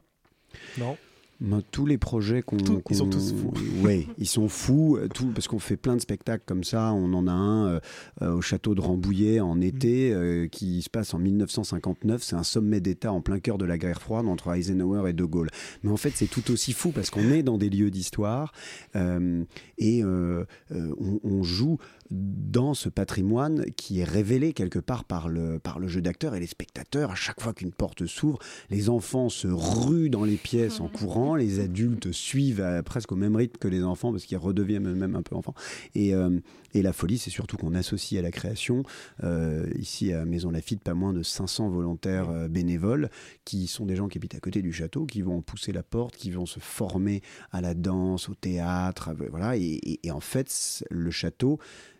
non? Ben, tous les projets qu'on. Tous- ils sont tous fous. (laughs) Oui, ils sont fous, euh, tout, parce qu'on fait plein de spectacles comme ça. On en a un euh, euh, au château de Rambouillet en été euh, qui se passe en 1959. C'est un sommet d'État en plein cœur de la guerre froide entre Eisenhower et De Gaulle. Mais en fait, c'est tout aussi fou parce qu'on est dans des lieux d'histoire euh, et euh, euh, on, on joue dans ce patrimoine qui est révélé quelque part par le, par le jeu d'acteurs et les spectateurs. À chaque fois qu'une porte s'ouvre, les enfants se ruent dans les pièces en courant, les adultes suivent à- presque au même rythme que les enfants parce qu'ils redeviennent eux-mêmes un peu enfants. Et, euh, et la folie, c'est surtout qu'on associe à la création, euh, ici à Maison Lafitte, pas moins de 500 volontaires euh, bénévoles qui sont des gens qui habitent à côté du château, qui vont pousser la porte, qui vont se former à la danse, au théâtre, à- voilà. Et, et- et en fait, le château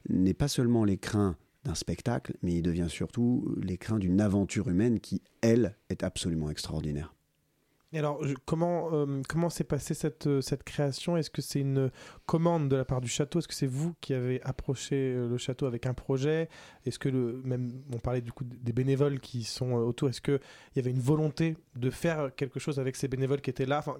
n'est pas seulement l'écrin d'un spectacle, mais il devient surtout l'écrin d'une aventure humaine qui, elle, est absolument extraordinaire. Alors, comment euh, comment s'est passée cette, euh, cette création? Est-ce que c'est une commande de la part du château? Est-ce que c'est vous qui avez approché euh, le château avec un projet? Est-ce que le même on parlait du coup des bénévoles qui sont autour Est-ce que il y avait une volonté de faire quelque chose avec ces bénévoles qui étaient là? Enfin,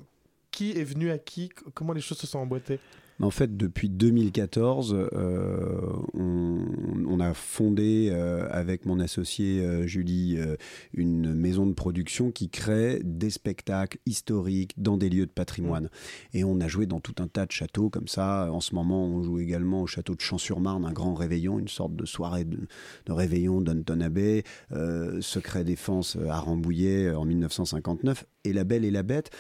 qui est venu à qui? Comment les choses se sont emboîtées? Mais En fait, depuis 2014, euh, on, on a fondé euh, avec mon associé euh, Julie une maison de production qui crée des spectacles historiques dans des lieux de patrimoine. Et on a joué dans tout un tas de châteaux comme ça. En ce moment, on joue également au château de Champs-sur-Marne, un grand réveillon, une sorte de soirée de, de réveillon d'Anton Abbey, euh, Secret Défense à Rambouillet en 1959, et La Belle et la Bête.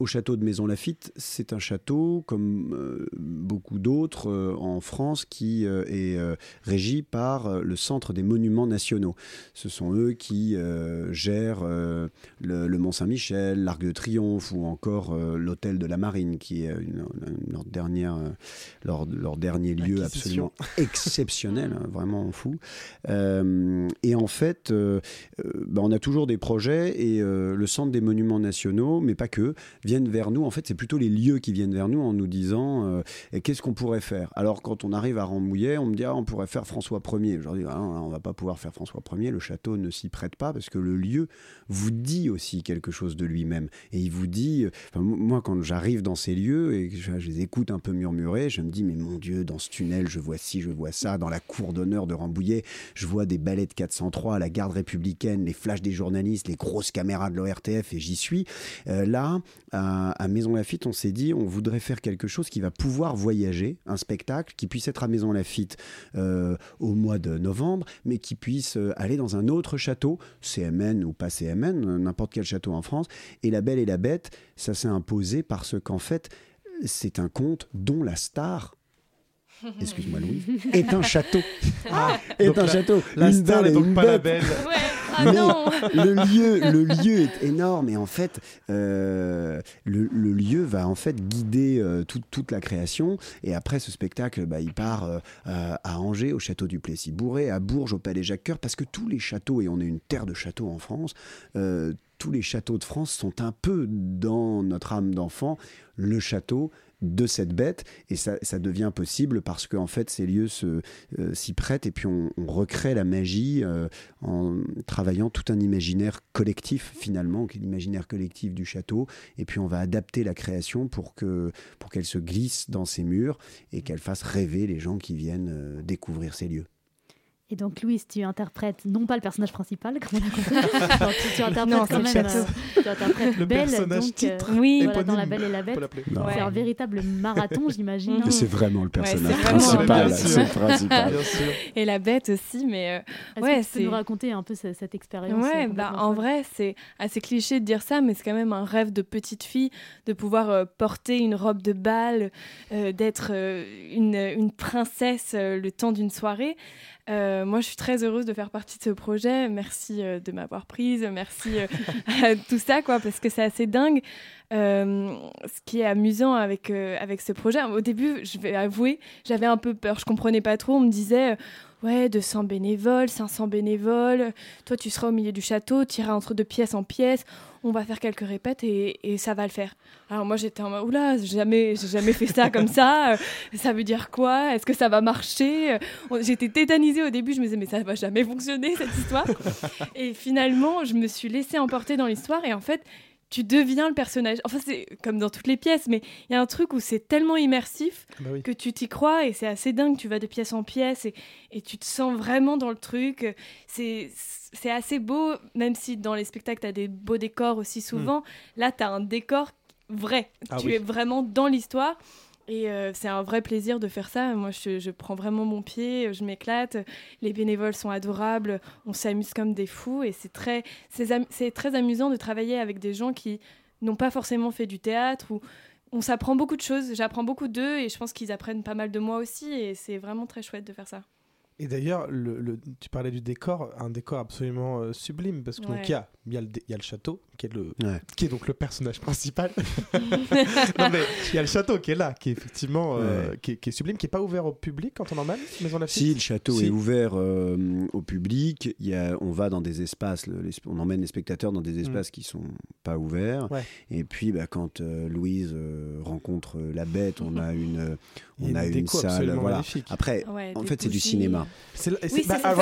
Au château de Maison Lafitte, c'est un château, comme euh, beaucoup d'autres euh, en France, qui euh, est régi par le Centre des Monuments Nationaux. Ce sont eux qui gèrent le, le Mont-Saint-Michel, l'Arc de Triomphe ou encore l'Hôtel de la Marine, qui est une- une- leur, dernière, leur, leur dernier lieu absolument exceptionnel, hein, vraiment fou. Et en fait, bah, on a toujours des projets et le Centre des Monuments Nationaux, mais pas que, viennent vers nous. En fait, c'est plutôt les lieux qui viennent vers nous en nous disant euh, qu'est-ce qu'on pourrait faire? Alors, quand on arrive à Rambouillet, on me dit ah, on pourrait faire François 1er. Je leur dis ah, on va pas pouvoir faire François 1er, le château ne s'y prête pas parce que le lieu vous dit aussi quelque chose de lui-même. Et il vous dit, euh, moi, quand j'arrive dans ces lieux et que je, je les écoute un peu murmurer, je me dis mais mon Dieu, dans ce tunnel, je vois ci, je vois ça, dans la cour d'honneur de Rambouillet, je vois des balais de 403, la garde républicaine, les flashs des journalistes, les grosses caméras de l'ORTF et j'y suis. Euh, là, à, Maison Lafitte, on s'est dit, on voudrait faire quelque chose qui va pouvoir voyager, un spectacle qui puisse être à Maison Lafitte euh, au mois de novembre, mais qui puisse euh, aller dans un autre château, CMN ou pas CMN, n'importe quel château en France. Et La Belle et la Bête, ça s'est imposé parce qu'en fait, c'est un conte dont la star excuse-moi Louis, (laughs) est un château. est donc un la- château. La Une star belle n'est donc une pas la belle. Ouais. Ah Mais non le lieu, le lieu est énorme et en fait, euh, le, le lieu va en fait guider euh, toute- toute la création. Et après ce spectacle, bah, il part euh, à Angers, au château du Plessis-Bourré, à Bourges, au Palais Jacques-Cœur, parce que tous les châteaux, et on est une terre de châteaux en France, euh, tous les châteaux de France sont un peu dans notre âme d'enfant, le château de cette bête et ça, ça devient possible parce qu'en fait ces lieux se, euh, s'y prêtent et puis on, on recrée la magie euh, en travaillant tout un imaginaire collectif finalement, qui est l'imaginaire collectif du château et puis on va adapter la création pour que pour qu'elle se glisse dans ces murs et qu'elle fasse rêver les gens qui viennent euh, découvrir ces lieux. Et donc, Louise, tu interprètes non pas le personnage principal, comme on a compris, (laughs) tu, tu interprètes Non, quand même. euh, tu interprètes Le Belle, personnage donc, euh. Oui. voilà, dans La Belle et la Bête. C'est Ouais. un véritable marathon, j'imagine. C'est vraiment le personnage vraiment- principal, Bien sûr. c'est le principal. Bien sûr. Et la bête aussi, mais euh, Est-ce Ouais, que tu peux nous raconter un peu ce- cette expérience Ouais, euh, bah, en vrai, c'est assez cliché de dire ça, mais c'est quand même un rêve de petite fille de pouvoir euh, porter une robe de bal, euh, d'être euh, une, une princesse euh, le temps d'une soirée. Euh, moi, je suis très heureuse de faire partie de ce projet. Merci euh, de m'avoir prise, merci euh, (laughs) à tout ça, quoi, parce que c'est assez dingue. Ce qui est amusant avec, avec ce projet, au début, je vais avouer, j'avais un peu peur. Je comprenais pas trop. On me disait, ouais, 200 bénévoles, 500 bénévoles. Toi, tu seras au milieu du château, tu iras entre deux pièce en pièce. On va faire quelques répètes et, et ça va le faire. Alors moi, j'étais en mode, oula, j'ai jamais, j'ai jamais fait ça comme ça. (laughs) Ça veut dire quoi? Est-ce que ça va marcher? J'étais tétanisée au début. Je me disais, mais ça va jamais fonctionner cette histoire. (laughs) et finalement, je me suis laissée emporter dans l'histoire et en fait, tu deviens le personnage. Enfin, c'est comme dans toutes les pièces, mais il y a un truc où c'est tellement immersif Bah oui. que tu t'y crois et c'est assez dingue. Tu vas de pièce en pièce et, et tu te sens vraiment dans le truc. C'est assez beau, même si dans les spectacles, tu as des beaux décors aussi souvent. Là, tu as un décor vrai. Ah tu oui. es vraiment dans l'histoire. Et euh, c'est un vrai plaisir de faire ça. Moi, je, je prends vraiment mon pied, je m'éclate. Les bénévoles sont adorables, on s'amuse comme des fous. Et c'est très, am- très amusant de travailler avec des gens qui n'ont pas forcément fait du théâtre. Ou on s'apprend beaucoup de choses. J'apprends beaucoup d'eux et je pense qu'ils apprennent pas mal de moi aussi. Et c'est vraiment très chouette de faire ça. Et d'ailleurs, le, le- tu parlais du décor, un décor absolument euh, sublime, parce que donc Ouais. il y a, a y a le château, qui est, le, Ouais. qui est donc le personnage principal. (laughs) (laughs) non mais il y a le château qui est là, qui est effectivement euh, Ouais. qui, est, qui est sublime, qui est pas ouvert au public quand on emmène Maison Lafitte. Si le château Si. est ouvert euh, au public, il y a, on va dans des espaces, le- les- on emmène les spectateurs dans des espaces qui sont pas ouverts. Ouais. Et puis, bah, quand euh, Louise euh, rencontre la bête, on a une, (laughs) on a a une salle. Voilà. magnifique. Après, Ouais, en fait, c'est du cinéma. Oui, bah, bah,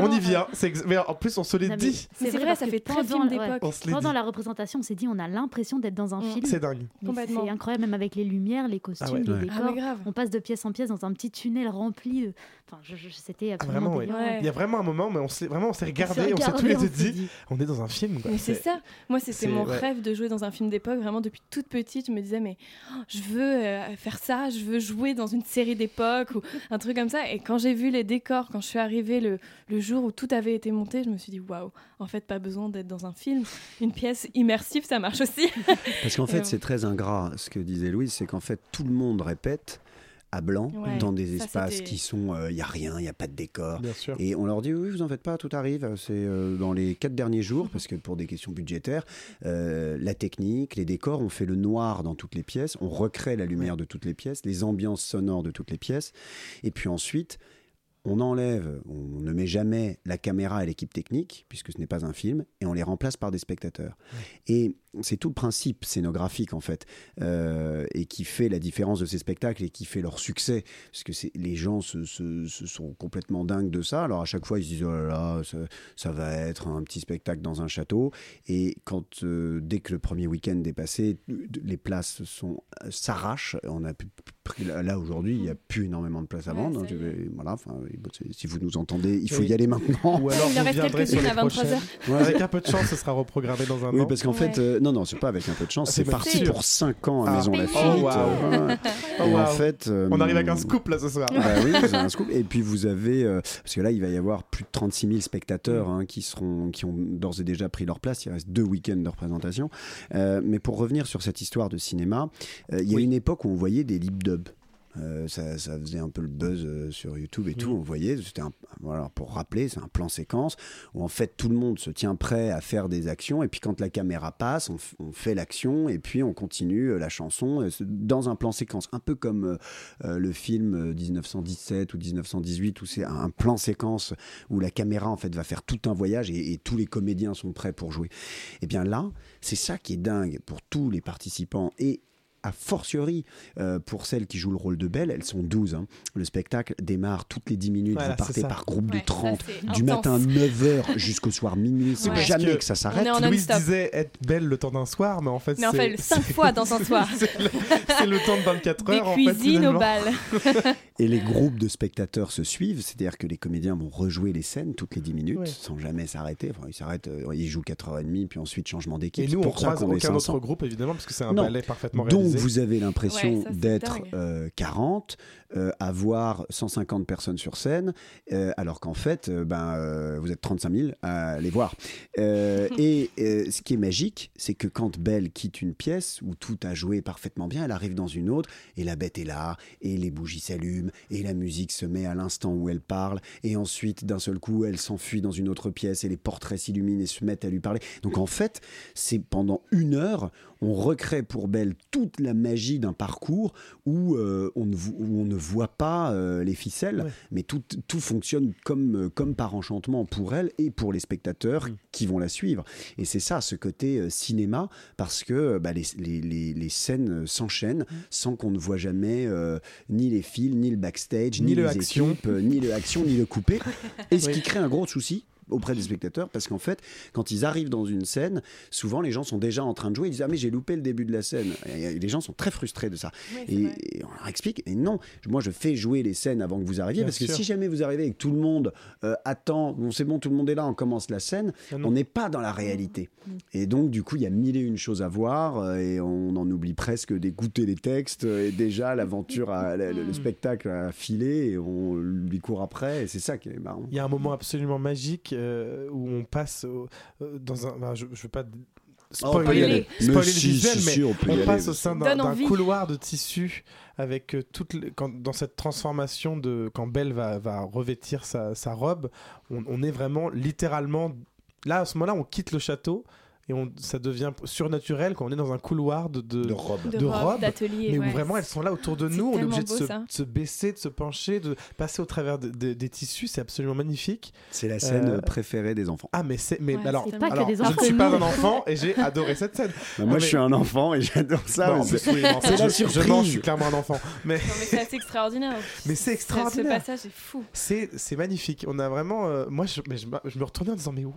on y vient. ex- Mais en plus, on se l'est dit. C'est vrai, ça fait très film d'époque. On se l'est Pendant la représentation, on s'est dit, on a l'impression d'être dans un Mm. film. C'est dingue. C'est incroyable, même avec les lumières, les costumes, Ah ouais. les Ouais. décors. Ah, grave. On passe de pièce en pièce dans un petit tunnel rempli de. Enfin, je, je- c'était absolument vraiment, ouais. délirant. Ouais. Il y a vraiment un moment, mais on s'est vraiment on s'est regardé, on s'est tous les deux dit, on est dans un film. quoi. Mais c'est ça. Moi, c'est- c'était mon rêve de jouer dans un film d'époque. Vraiment, depuis toute petite, je me disais, mais oh, je veux euh, faire ça, je veux jouer dans une série d'époque ou un truc comme ça. Et quand j'ai vu les décors, quand je suis arrivée le, le jour où tout avait été monté, je me suis dit, waouh, en fait, pas besoin d'être dans un film. Une pièce immersive, ça marche aussi. (laughs) Parce qu'en fait, euh, c'est très ingrat ce que disait Louise, c'est qu'en fait, tout le monde répète à blanc Ouais, dans des espaces qui sont il y a rien il y a pas de décor Bien sûr. et on leur dit oui vous en faites pas tout arrive c'est euh, dans les quatre derniers jours parce que pour des questions budgétaires euh, la technique les décors on fait le noir dans toutes les pièces on recrée la lumière de toutes les pièces les ambiances sonores de toutes les pièces et puis ensuite on enlève, on ne met jamais la caméra et l'équipe technique, puisque ce n'est pas un film, et on les remplace par des spectateurs. Et c'est tout le principe scénographique, en fait, euh, et qui fait la différence de ces spectacles et qui fait leur succès, parce que les gens se, se- se sont complètement dingues de ça. Alors à chaque fois, ils se disent, oh là là, ça, ça va être un petit spectacle dans un château. Et quand, euh, dès que le premier week-end est passé, les places sont s'arrachent. On a pu- pris là, aujourd'hui, il n'y a plus énormément de places à vendre. Donc, euh, voilà, si vous nous entendez, il faut Oui. y aller maintenant. Ou alors Il en reste quelques-unes à 23 prochaines. heures. Ouais. Avec un peu de chance, ce sera reprogrammé dans un Oui, an. parce qu'en fait, Ouais. euh, non, non, c'est pas avec un peu de chance, Ah, c'est parti pour 5 ans à Ah. Maison Oh, Lafitte. euh. Oh, Et en fait, euh, On arrive avec un scoop là ce soir. Bah oui, vous avez un scoop. Et puis vous avez, euh, parce que là, il va y avoir plus de 36 000 spectateurs hein, qui seront, qui ont d'ores et déjà pris leur place. Il reste deux week-ends de représentation. Euh, mais pour revenir sur cette histoire de cinéma, euh, il y a Oui. une époque où on voyait des lip dubs. Euh, ça, ça faisait un peu le buzz euh, sur YouTube et tout. Mm. On voyait, c'était un, voilà, pour rappeler, c'est un plan séquence où en fait tout le monde se tient prêt à faire des actions et puis quand la caméra passe, on, fait l'action et puis on continue euh, la chanson dans un plan séquence, un peu comme le film euh, 1917 ou 1918 où c'est un plan séquence où la caméra en fait va faire tout un voyage et, et tous les comédiens sont prêts pour jouer. Et bien là, c'est ça qui est dingue pour tous les participants et a fortiori euh, pour celles qui jouent le rôle de Belle, elles sont 12. hein. Le spectacle démarre toutes les 10 minutes, Voilà, vous partez ça. par groupe Ouais, de 30, ça, c'est du intense. matin 9h (laughs) jusqu'au soir minuit, c'est Ouais. jamais que que ça s'arrête. on en Louise disait être belle le temps d'un soir, mais en fait, Mais en c'est- fait, cinq fois dans un soir. (laughs) c'est le, le temps de 24 Des heures. en fait, cuisines au bal. (laughs) Et les groupes de spectateurs se suivent, c'est-à-dire que les comédiens vont rejouer les scènes toutes les 10 minutes Ouais. sans jamais s'arrêter. Enfin, ils s'arrêtent, euh, ils jouent 4h30, puis ensuite changement d'équipe. Et C'est nous, on pour ça croise qu'on est aucun 500. autre groupe, évidemment, parce que c'est un Non. ballet parfaitement Donc vous avez l'impression Ouais, d'être euh, 40, euh, avoir 150 personnes sur scène, euh, alors qu'en fait, euh, ben, euh, vous êtes 35 000 à les voir. Euh, (laughs) et euh, ce qui est magique, c'est que quand Belle quitte une pièce où tout a joué parfaitement bien, elle arrive dans une autre, et la bête est là, et les bougies s'allument, et la musique se met à l'instant où elle parle, et ensuite, d'un seul coup, elle s'enfuit dans une autre pièce, et les portraits s'illuminent et se mettent à lui parler. Donc en fait, c'est pendant une heure, on recrée pour Belle toute la magie d'un parcours où, euh, on, ne, vo- où on ne voit pas euh, les ficelles, Ouais. mais tout, tout fonctionne comme, euh, comme par enchantement pour elle et pour les spectateurs Mm. qui vont la suivre. Et c'est ça, ce côté cinéma, parce que bah, les, les- les- les scènes s'enchaînent Mm. sans qu'on ne voit jamais ni les fils, ni le backstage, Ni ni, le les action. équipes, ni le action, ni le coupé. (laughs) Et ce Oui. qui crée un gros souci auprès des spectateurs parce qu'en fait quand ils arrivent dans une scène souvent les gens sont déjà en train de jouer. Ils disent ah mais j'ai loupé le début de la scène. Et les gens sont très frustrés de ça. Et, et on leur explique et non moi je fais jouer les scènes avant que vous arriviez Bien parce que si jamais vous arrivez et que tout le monde euh, attend bon c'est bon tout le monde est là on commence la scène Ah on n'est pas dans la réalité. Et donc du coup il y a mille et une choses à voir euh, et on en oublie presque d'écouter les textes euh, et déjà l'aventure le, le- le spectacle a filé et on lui court après et c'est ça qui est marrant. Il y a un moment absolument magique euh, où on passe au- euh, dans un. ben, je, je veux pas Oh, y spoiler, le visuel, si, mais si, on peut y aller, passe au sein d'un couloir de tissu avec euh, toute quand, dans cette transformation de quand Belle va, va revêtir sa, sa robe, on, on est vraiment littéralement là à ce moment-là on quitte le château et on, ça devient surnaturel quand on est dans un couloir de, de, de robe De de robes, d'atelier, mais ouais. où vraiment elles sont là autour de nous, on est obligé de se, de se baisser, de se pencher, de passer au travers de- de- des tissus, c'est absolument magnifique. c'est la scène Euh, préférée des enfants Ah mais c'est mais Ouais, alors, c'est pas que alors, des je ne suis pas un enfant et j'ai adoré cette scène. (laughs) Bah, moi mais- je suis un enfant et j'adore ça Bon, oui, non, c'est la je- Je, surprise. je suis clairement un enfant. Mais, Non, mais c'est assez extraordinaire. (laughs) mais c'est Ce extraordinaire. passage est fou. C'est, c'est magnifique. On a vraiment. euh, moi, je, mais je, me- je me retournais en disant Mais waouh,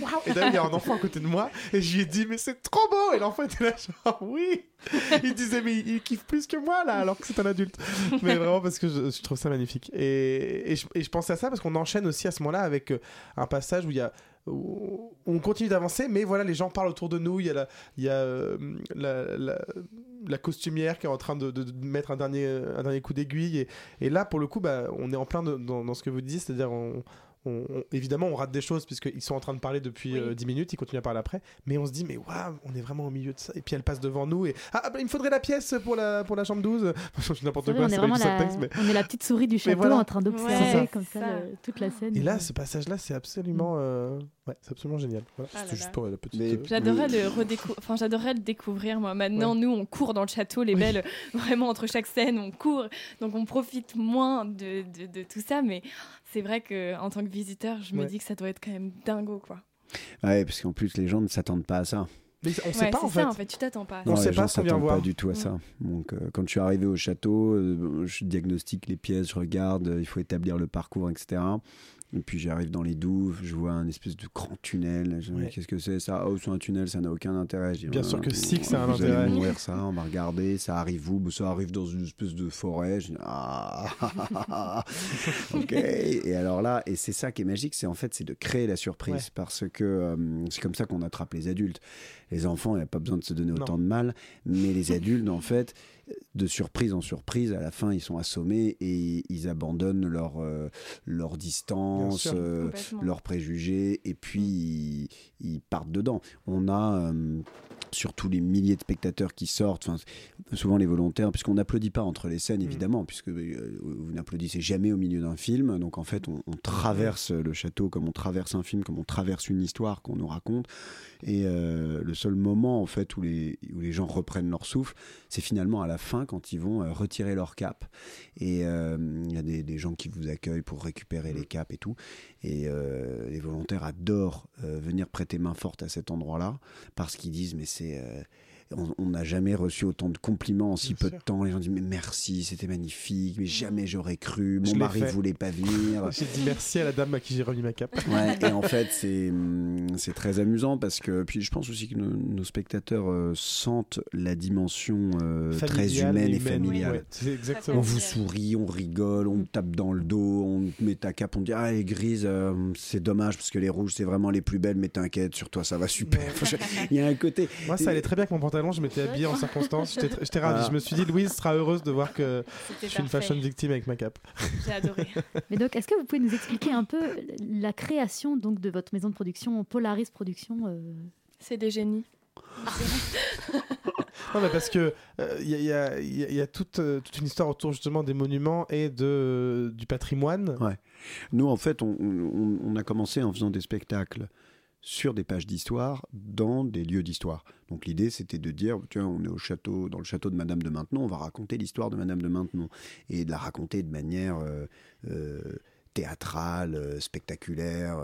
waouh Et d'ailleurs, il y a un enfant à côté de moi et je lui ai dit Mais c'est trop beau Et l'enfant était là, genre Oui Il disait Mais il, kiffe plus que moi là, alors que c'est un adulte. Mais vraiment, parce que je, trouve ça magnifique. Et, et, je, pensais à ça parce qu'on enchaîne aussi à ce moment-là avec euh, un passage où il y a. on continue d'avancer, mais voilà, les gens parlent autour de nous. Il y a la, il y a, euh, la, la- la costumière qui est en train de, mettre un dernier, un dernier coup d'aiguille. Et, et là, pour le coup, bah, on est en plein dans, dans ce que vous disiez, c'est-à-dire on- on- évidemment, on rate des choses puisqu'ils sont en train de parler depuis euh, 10 minutes, ils continuent à parler après, mais on se dit, mais waouh, on est vraiment au milieu de ça. Et puis elle passe devant nous et ah, ah, bah, il me faudrait la pièce pour la, pour la chambre 12. (laughs) Je dis n'importe quoi, c'est la, texte, mais- on est la petite souris du château voilà. en train d'observer comme ça, Ça. le- toute la scène. Et là, ce passage-là, c'est absolument, euh, ouais, c'est absolument génial. Voilà, Ah là C'était juste là. pour la petite. Mais- euh, J'adorerais le redécou- enfin j'adorerais le découvrir moi. Maintenant nous on court dans le château les belles (laughs) vraiment entre chaque scène on court donc on profite moins de, de, de tout ça mais c'est vrai que en tant que visiteur je me dis que ça doit être quand même dingo quoi. Ouais, parce qu'en plus, les gens ne s'attendent pas à ça. Mais on sait Ouais, pas en fait. ça en fait tu t'attends pas. On Non, sait les pas gens ce vient s'attendent voir. pas du tout à Mm. ça. Donc, euh, quand je suis arrivé au château, euh, je diagnostique les pièces, je regarde, euh, il faut établir le parcours, etc. Et puis j'arrive dans les douves, je vois un espèce de grand tunnel. Je me dis, Ouais. Qu'est-ce que c'est ça? Oh, c'est un tunnel, ça n'a aucun intérêt. Je dis, Bien Ah, sûr que si, que ça a un intérêt. mourir ça, on va regarder, ça arrive où? Bah, Ça arrive dans une espèce de forêt. Je dis, ah, (laughs) ok. Et alors là, et c'est ça qui est magique, c'est en fait, c'est de créer la surprise Ouais. parce que euh, c'est comme ça qu'on attrape les adultes. Les enfants, il n'y a pas besoin de se donner Non. autant de mal, mais les adultes, en fait, de surprise en surprise, à la fin, ils sont assommés et ils abandonnent leur, euh, leur distance, euh, leurs préjugés, et puis ils, ils partent dedans. On a euh, surtout les milliers de spectateurs qui sortent, enfin, souvent les volontaires, puisqu'on n'applaudit pas entre les scènes, Mm. évidemment, puisque euh, vous n'applaudissez jamais au milieu d'un film. Donc en fait, on, on traverse le château comme on traverse un film, comme on traverse une histoire qu'on nous raconte. Et euh, le seul moment en fait où les, où les gens reprennent leur souffle, c'est finalement à la fin quand ils vont euh, retirer leur cape. Et il y a des, des gens qui vous accueillent pour récupérer les capes et tout. Et euh, les volontaires adorent euh, venir prêter main forte à cet endroit-là parce qu'ils disent mais c'est euh, on n'a jamais reçu autant de compliments en si Bien peu sûr. de temps. Les gens disent mais merci, c'était magnifique, mais jamais j'aurais cru. Je Mon l'ai mari voulait pas venir. (laughs) J'ai dit merci à la dame à qui j'ai remis ma cape. Ouais, et en fait, c'est hum, c'est très amusant parce que puis je pense aussi que nos, nos spectateurs euh, sentent la dimension euh, très humaine et, humaine, familiale. ouais. On vous sourit, on rigole, on te tape dans le dos, on met ta cape, on dit ah les grises, euh, c'est dommage parce que les rouges c'est vraiment les plus belles, mais t'inquiète, sur toi ça va super. (laughs) Il y a un côté. Moi, ça allait très bien avec mon pantalon. Je m'étais habillé en circonstance. J'étais tr- J'étais ravi. Voilà. Je me suis dit, Louise sera heureuse de voir que je suis une fashion victime avec ma cape. J'ai adoré. (laughs) Mais donc, est-ce que vous pouvez nous expliquer un peu la création donc de votre maison de production, Polaris Production euh, C'est des génies. (laughs) Non, mais parce que euh, il y a, il y a- il y a- il y a toute, euh, toute une histoire autour justement des monuments et de, du patrimoine. Ouais. Nous, en fait, on, on- on a commencé en faisant des spectacles sur des pages d'histoire dans des lieux d'histoire. Donc l'idée, c'était de dire, tiens, on est au château, dans le château de Madame de Maintenon, on va raconter l'histoire de Madame de Maintenon et de la raconter de manière euh, euh, théâtrale, euh, spectaculaire.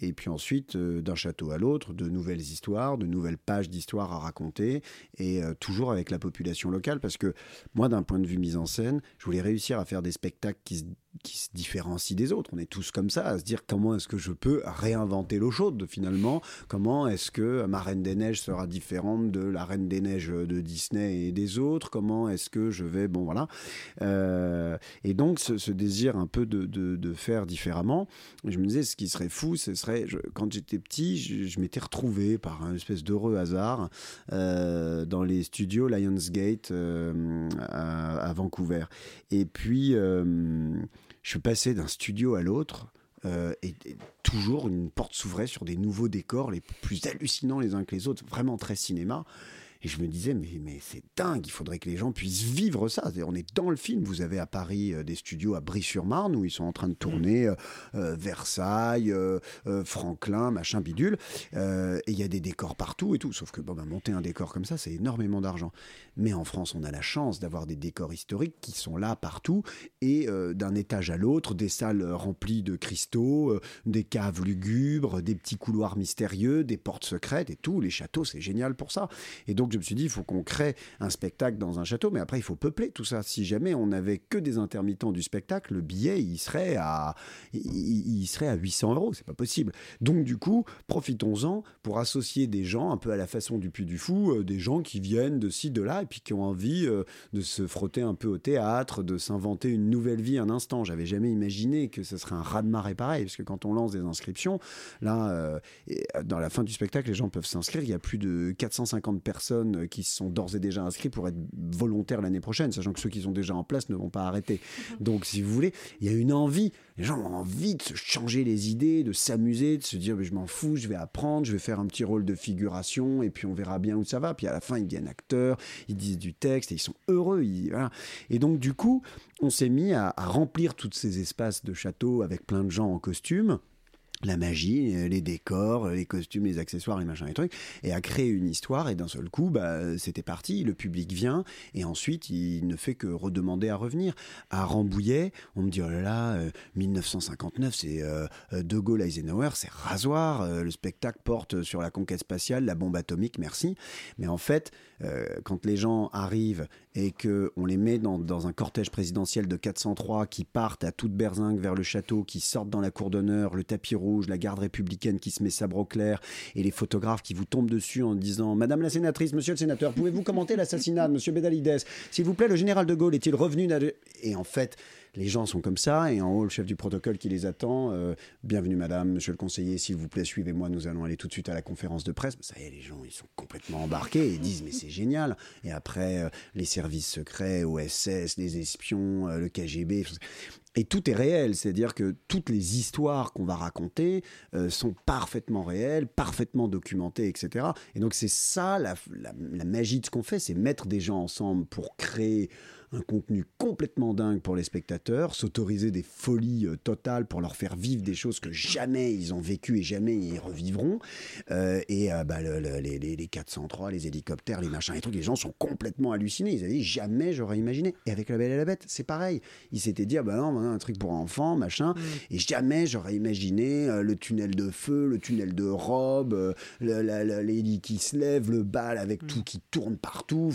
et puis ensuite, d'un château à l'autre, de nouvelles histoires, de nouvelles pages d'histoire à raconter, et toujours avec la population locale, parce que moi, d'un point de vue mise en scène, je voulais réussir à faire des spectacles qui se, qui se différencient des autres. On est tous comme ça, à se dire comment est-ce que je peux réinventer l'eau chaude finalement, comment est-ce que ma Reine des Neiges sera différente de la Reine des Neiges de Disney et des autres, comment est-ce que je vais, bon voilà. Euh, et donc ce, désir un peu de, de- faire différemment, je me disais ce qui serait fou, ce serait, quand j'étais petit, je, m'étais retrouvé par un espèce d'heureux hasard euh, dans les studios Lionsgate euh, à, Vancouver. Et puis, je suis d'un studio à l'autre. euh, et, et toujours une porte s'ouvrait sur des nouveaux décors les plus hallucinants les uns que les autres, vraiment très cinéma. Et je me disais, mais, mais c'est dingue, il faudrait que les gens puissent vivre ça. On est dans le film. Vous avez à Paris euh, des studios à Brie-sur-Marne où ils sont en train de tourner euh, euh, Versailles, Franklin, machin bidule. Et il y a des décors partout et tout. Sauf que bon, bah, monter un décor comme ça, c'est énormément d'argent. Mais en France, on a la chance d'avoir des décors historiques qui sont là partout et d'un étage à l'autre, des salles remplies de cristaux, des caves lugubres, des petits couloirs mystérieux, des portes secrètes et tout. Les châteaux, c'est génial pour ça. Et donc, je me suis dit, il faut qu'on crée un spectacle dans un château, mais après, il faut peupler tout ça. Si jamais on n'avait que des intermittents du spectacle, le billet, il serait à, il, serait à 800 euros. C'est pas possible. Donc, du coup, profitons-en pour associer des gens, un peu à la façon du Puy du Fou, euh, des gens qui viennent de ci, de là, et puis qui ont envie euh, de se frotter un peu au théâtre, de s'inventer une nouvelle vie un instant. J'avais jamais imaginé que ce serait un raz-de-marée pareil, parce que quand on lance des inscriptions, là, euh, dans la fin du spectacle, les gens peuvent s'inscrire. Il y a plus de 450 personnes personnes qui sont d'ores et déjà inscrits pour être volontaires l'année prochaine, sachant que ceux qui sont déjà en place ne vont pas arrêter. Donc, si vous voulez, il y a une envie. Les gens ont envie de se changer les idées, de s'amuser, de se dire, mais je m'en fous, je vais apprendre, je vais faire un petit rôle de figuration, et puis on verra bien où ça va. Puis à la fin, ils deviennent acteurs, ils disent du texte, et ils sont heureux. ils- voilà. Et donc, du coup, on s'est mis à, à remplir tous ces espaces de château avec plein de gens en costume la magie, euh, les décors, euh, les costumes, les accessoires, les machins, les trucs, et à créer une histoire. Et d'un seul coup, bah, c'était parti. Le public vient, et ensuite, il ne fait que redemander à revenir. À Rambouillet, on me dit oh là là, euh, 1959, c'est euh, euh, De Gaulle, Eisenhower, c'est rasoir. le spectacle porte sur la conquête spatiale, la bombe atomique, merci. Mais en fait, quand les gens arrivent et que on les met dans, dans un cortège présidentiel de 403 qui partent à toute berzingue vers le château, qui sortent dans la cour d'honneur, le tapis rouge, la garde républicaine qui se met sabre au clair et les photographes qui vous tombent dessus en disant Madame la sénatrice, Monsieur le sénateur, pouvez-vous commenter l'assassinat de Monsieur Bédalides S'il vous plaît, le général de Gaulle est-il revenu Et en fait, les gens sont comme ça, et en haut, le chef du protocole qui les attend. euh, Bienvenue, madame, monsieur le conseiller, s'il vous plaît, suivez-moi, nous allons aller tout de suite à la conférence de presse. Ça y est, les gens, ils sont complètement embarqués et disent, mais c'est génial. Et après, euh, les services secrets, OSS, les espions, euh, le KGB. Et tout est réel, c'est-à-dire que toutes les histoires qu'on va raconter euh, sont parfaitement réelles, parfaitement documentées, etc. Et donc c'est ça la, la- la magie de ce qu'on fait, c'est mettre des gens ensemble pour créer un contenu complètement dingue pour les spectateurs, s'autoriser des folies euh, totales pour leur faire vivre des choses que jamais ils ont vécues et jamais ils revivront. Euh, et euh, bah, le- le- les, les- les 403, les hélicoptères, les machins, les trucs, les gens sont complètement hallucinés. Ils avaient dit jamais j'aurais imaginé. Et avec La Belle et la Bête, c'est pareil. Ils s'étaient dit ah bah non, un truc pour enfants, machin. Et jamais j'aurais imaginé le tunnel de feu, le tunnel de robe, euh, le- la- la- l'héli qui se lève, le bal avec tout qui tourne partout.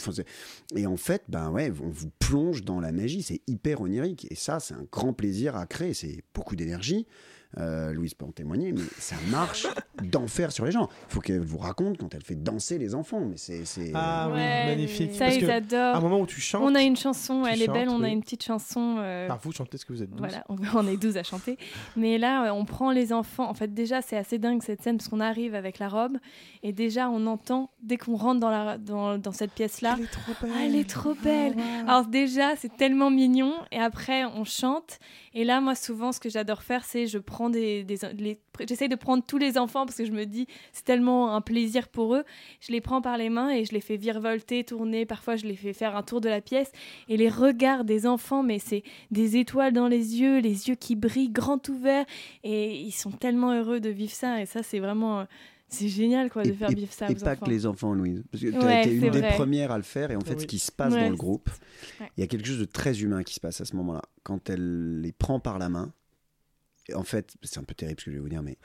Et en fait, ben ouais, on vous plonge dans la magie. C'est hyper onirique. Et ça, c'est un grand plaisir à créer. C'est beaucoup d'énergie. Euh, Louise peut en témoigner, mais ça marche (laughs) d'enfer sur les gens. Il faut qu'elle vous raconte quand elle fait danser les enfants. Mais c'est. c'est, Ah oui, Ouais, magnifique. Ça, Parce ils que adorent. À un moment où tu chantes, On a une chanson, elle est belle, on a une petite chanson. euh, Enfin, vous chantez ce que vous êtes douce. Voilà, on, on est 12 à chanter. Mais là, euh, on prend les enfants. En fait, déjà, c'est assez dingue cette scène parce qu'on arrive avec la robe et déjà, on entend, dès qu'on rentre dans, la, dans, dans cette pièce-là, Elle est trop belle. Ah, elle est trop belle. Alors déjà, c'est tellement mignon. Et après, on chante. Et là, moi, souvent, ce que j'adore faire, c'est je prends des, j'essaye de prendre tous les enfants parce que je me dis c'est tellement un plaisir pour eux. Je les prends par les mains et je les fais virevolter, tourner. Parfois, je les fais faire un tour de la pièce. Et les regards des enfants, mais c'est des étoiles dans les yeux, les yeux qui brillent, grands ouverts. Et ils sont tellement heureux de vivre ça. Et ça, c'est vraiment, c'est génial, quoi, de et, faire et- vivre ça et aux pas enfants. que les enfants, Louise. Parce que tu as Ouais, été une des premières à le faire. Et en fait, Oui. ce qui se passe Ouais, dans le groupe, Ouais. il y a quelque chose de très humain qui se passe à ce moment-là. Quand elle les prend par la main, et en fait, c'est un peu terrible ce que je vais vous dire, mais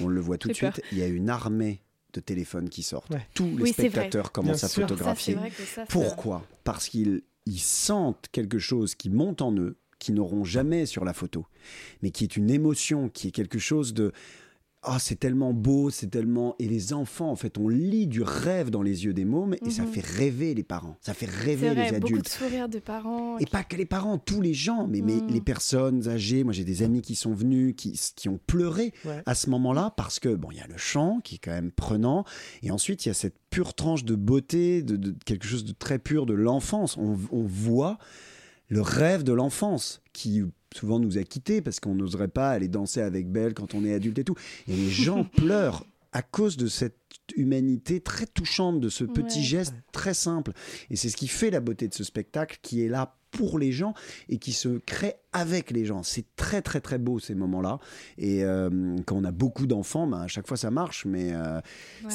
on le voit tout de suite. Il y a une armée de téléphones qui sortent. Ouais. Tous les Oui, spectateurs commencent Bien à sûr. Photographier. ça, ça- Pourquoi? Parce qu'ils ils sentent quelque chose qui monte en eux, qui n'auront jamais sur la photo, mais qui est une émotion, qui est quelque chose de ah c'est tellement beau, c'est tellement et les enfants en fait on lit du rêve dans les yeux des mômes et ça Mhm. fait rêver les parents, ça fait rêver vrai, les beaucoup de adultes. sourires de parents. Et pas que les parents, tous les gens, mais, mais Mm. les personnes âgées. Moi, j'ai des amis qui sont venus, qui, qui ont pleuré Ouais. à ce moment-là parce que, bon, il y a le chant qui est quand même prenant, et ensuite, il y a cette pure tranche de beauté, de, de quelque chose de très pur de l'enfance. On, on voit le rêve de l'enfance qui souvent nous a quittés parce qu'on n'oserait pas aller danser avec Belle quand on est adulte et tout. Et les gens (laughs) pleurent à cause de cette humanité très touchante, de ce petit Ouais. geste très simple. Et c'est ce qui fait la beauté de ce spectacle qui est là pour les gens et qui se crée avec les gens. C'est très très très beau ces moments-là. Et euh, quand on a beaucoup d'enfants, ben, à chaque fois ça marche, mais euh, Ouais.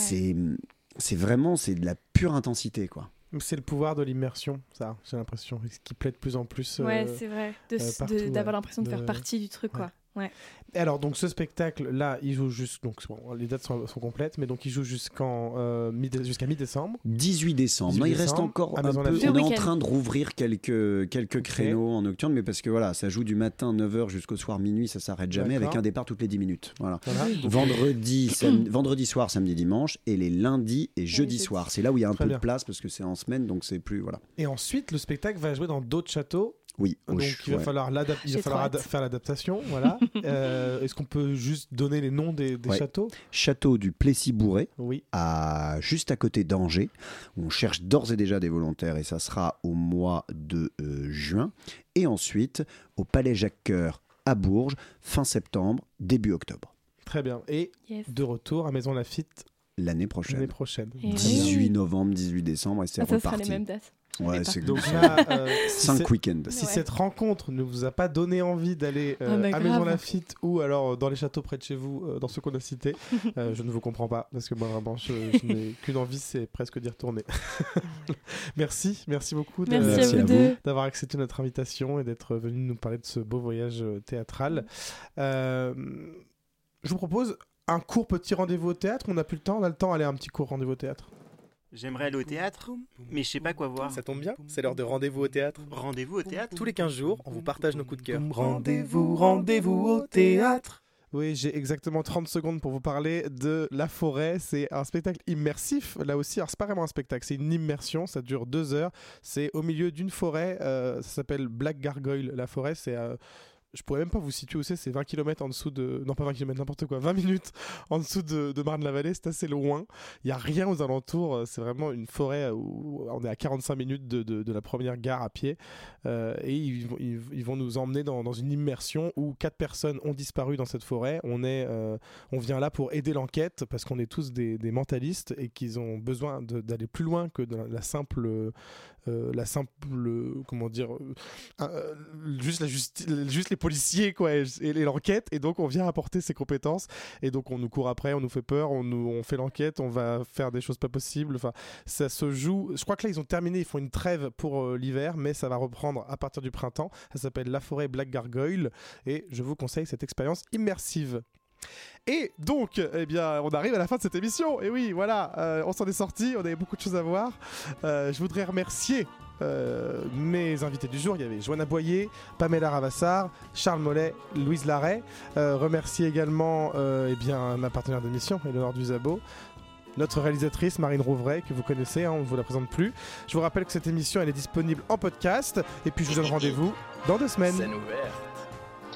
c'est vraiment c'est de la pure intensité quoi. C'est le pouvoir de l'immersion, ça, j'ai l'impression. Ce qui plaît de plus en plus. Ouais, euh, c'est vrai. De- euh, D'avoir ouais. l'impression de, De- faire partie du truc, ouais. quoi. Ouais. Alors, donc ce spectacle-là, il joue juste. Donc, bon, les dates sont, sont complètes, mais donc il joue jusqu'en euh, mi- jusqu'à mi-décembre. 18 décembre. 18 non, il reste encore un peu. On est en train de rouvrir quelques, quelques créneaux en nocturne, mais parce que voilà, ça joue du matin 9h jusqu'au soir minuit, ça s'arrête jamais avec un départ toutes les 10 minutes. Voilà. Vendredi, sam- (clears throat) vendredi soir, samedi, dimanche, et les lundis et jeudi soir. C'est là où il y a un Très peu bien. de place parce que c'est en semaine, donc c'est plus voilà. Et ensuite, le spectacle va jouer dans d'autres châteaux. Oui, au Donc il va ouais. falloir, il va falloir faire l'adaptation. Voilà. (laughs) Euh, Est-ce qu'on peut juste donner les noms des, des Ouais. châteaux? Château du Plessis-Bourré, Oui. à, juste à côté d'Angers. On cherche d'ores et déjà des volontaires et ça sera au mois de euh, juin. Et ensuite au Palais Jacques-Cœur à Bourges, fin septembre, début octobre, Très bien. Et Yes. de retour à Maison Lafitte l'année l'année prochaine. prochaine. Et 18 novembre, 18 décembre et c'est Ah, ça sera reparti. les mêmes dates. Ouais, Donc là, euh, si, 5 c'est- week-ends. si Ouais. cette rencontre ne vous a pas donné envie d'aller euh, Ah bah à grave. Maison Lafitte ou alors euh, dans les châteaux près de chez vous, euh, dans ceux qu'on a cités, (laughs) euh, je ne vous comprends pas parce que moi vraiment je, je n'ai (laughs) qu'une envie, c'est presque d'y retourner. (laughs) merci, merci beaucoup Merci, à à deux. d'avoir accepté notre invitation et d'être venu nous parler de ce beau voyage euh, théâtral. Euh, je vous propose un court petit rendez-vous au théâtre. On n'a plus le temps, on a le temps d'aller à un petit court rendez-vous au théâtre. J'aimerais aller au théâtre, mais je sais pas quoi voir. Ça tombe bien, c'est l'heure de rendez-vous au théâtre. Rendez-vous au théâtre Tous les 15 jours, on vous partage nos coups de cœur. Rendez-vous, rendez-vous au théâtre. Oui, j'ai exactement 30 secondes pour vous parler de La Forêt. C'est un spectacle immersif. Là aussi, alors c'est pas vraiment un spectacle, c'est une immersion. Ça dure deux heures. C'est au milieu d'une forêt. euh, ça s'appelle Black Gargoyle. La forêt, c'est. euh, je pourrais même pas vous situer où c'est, c'est 20 km en dessous de. Non, pas 20 km, n'importe quoi, 20 minutes (laughs) en dessous de, Marne-la-Vallée, c'est assez loin. Il y a rien aux alentours, euh, c'est vraiment une forêt où on est à 45 minutes de, la première gare à pied. Euh, et ils, vont- nous emmener dans, une immersion où quatre personnes ont disparu dans cette forêt. On, est, euh, on vient là pour aider l'enquête parce qu'on est tous des, mentalistes et qu'ils ont besoin d'aller plus loin que la simple. Euh, la simple comment dire euh, euh, juste la juste les policiers quoi et, l'enquête. Et donc on vient apporter ses compétences. Et donc on nous court après on nous fait peur on nous on fait l'enquête on va faire des choses pas possibles. Enfin ça se joue. Je crois que là ils ont terminé ils font une trêve pour l'hiver mais ça va reprendre à partir du printemps. Ça s'appelle La Forêt Black Gargoyle. Et je vous conseille cette expérience immersive et donc, eh bien, on arrive à la fin de cette émission. Et oui, voilà, euh, on s'en est sorti, on avait beaucoup de choses à voir. Euh, je voudrais remercier euh, mes invités du jour. Il y avait Joanna Boyer, Pamela Ravassar, Charles Mollet, Louise Larrey. Remercier également eh bien, ma partenaire d'émission, Eleonore Duzabo. Notre réalisatrice Marine Rouvray, que vous connaissez, hein, on ne vous la présente plus. Je vous rappelle que cette émission elle est disponible en podcast. Et puis je vous donne rendez-vous dans deux semaines.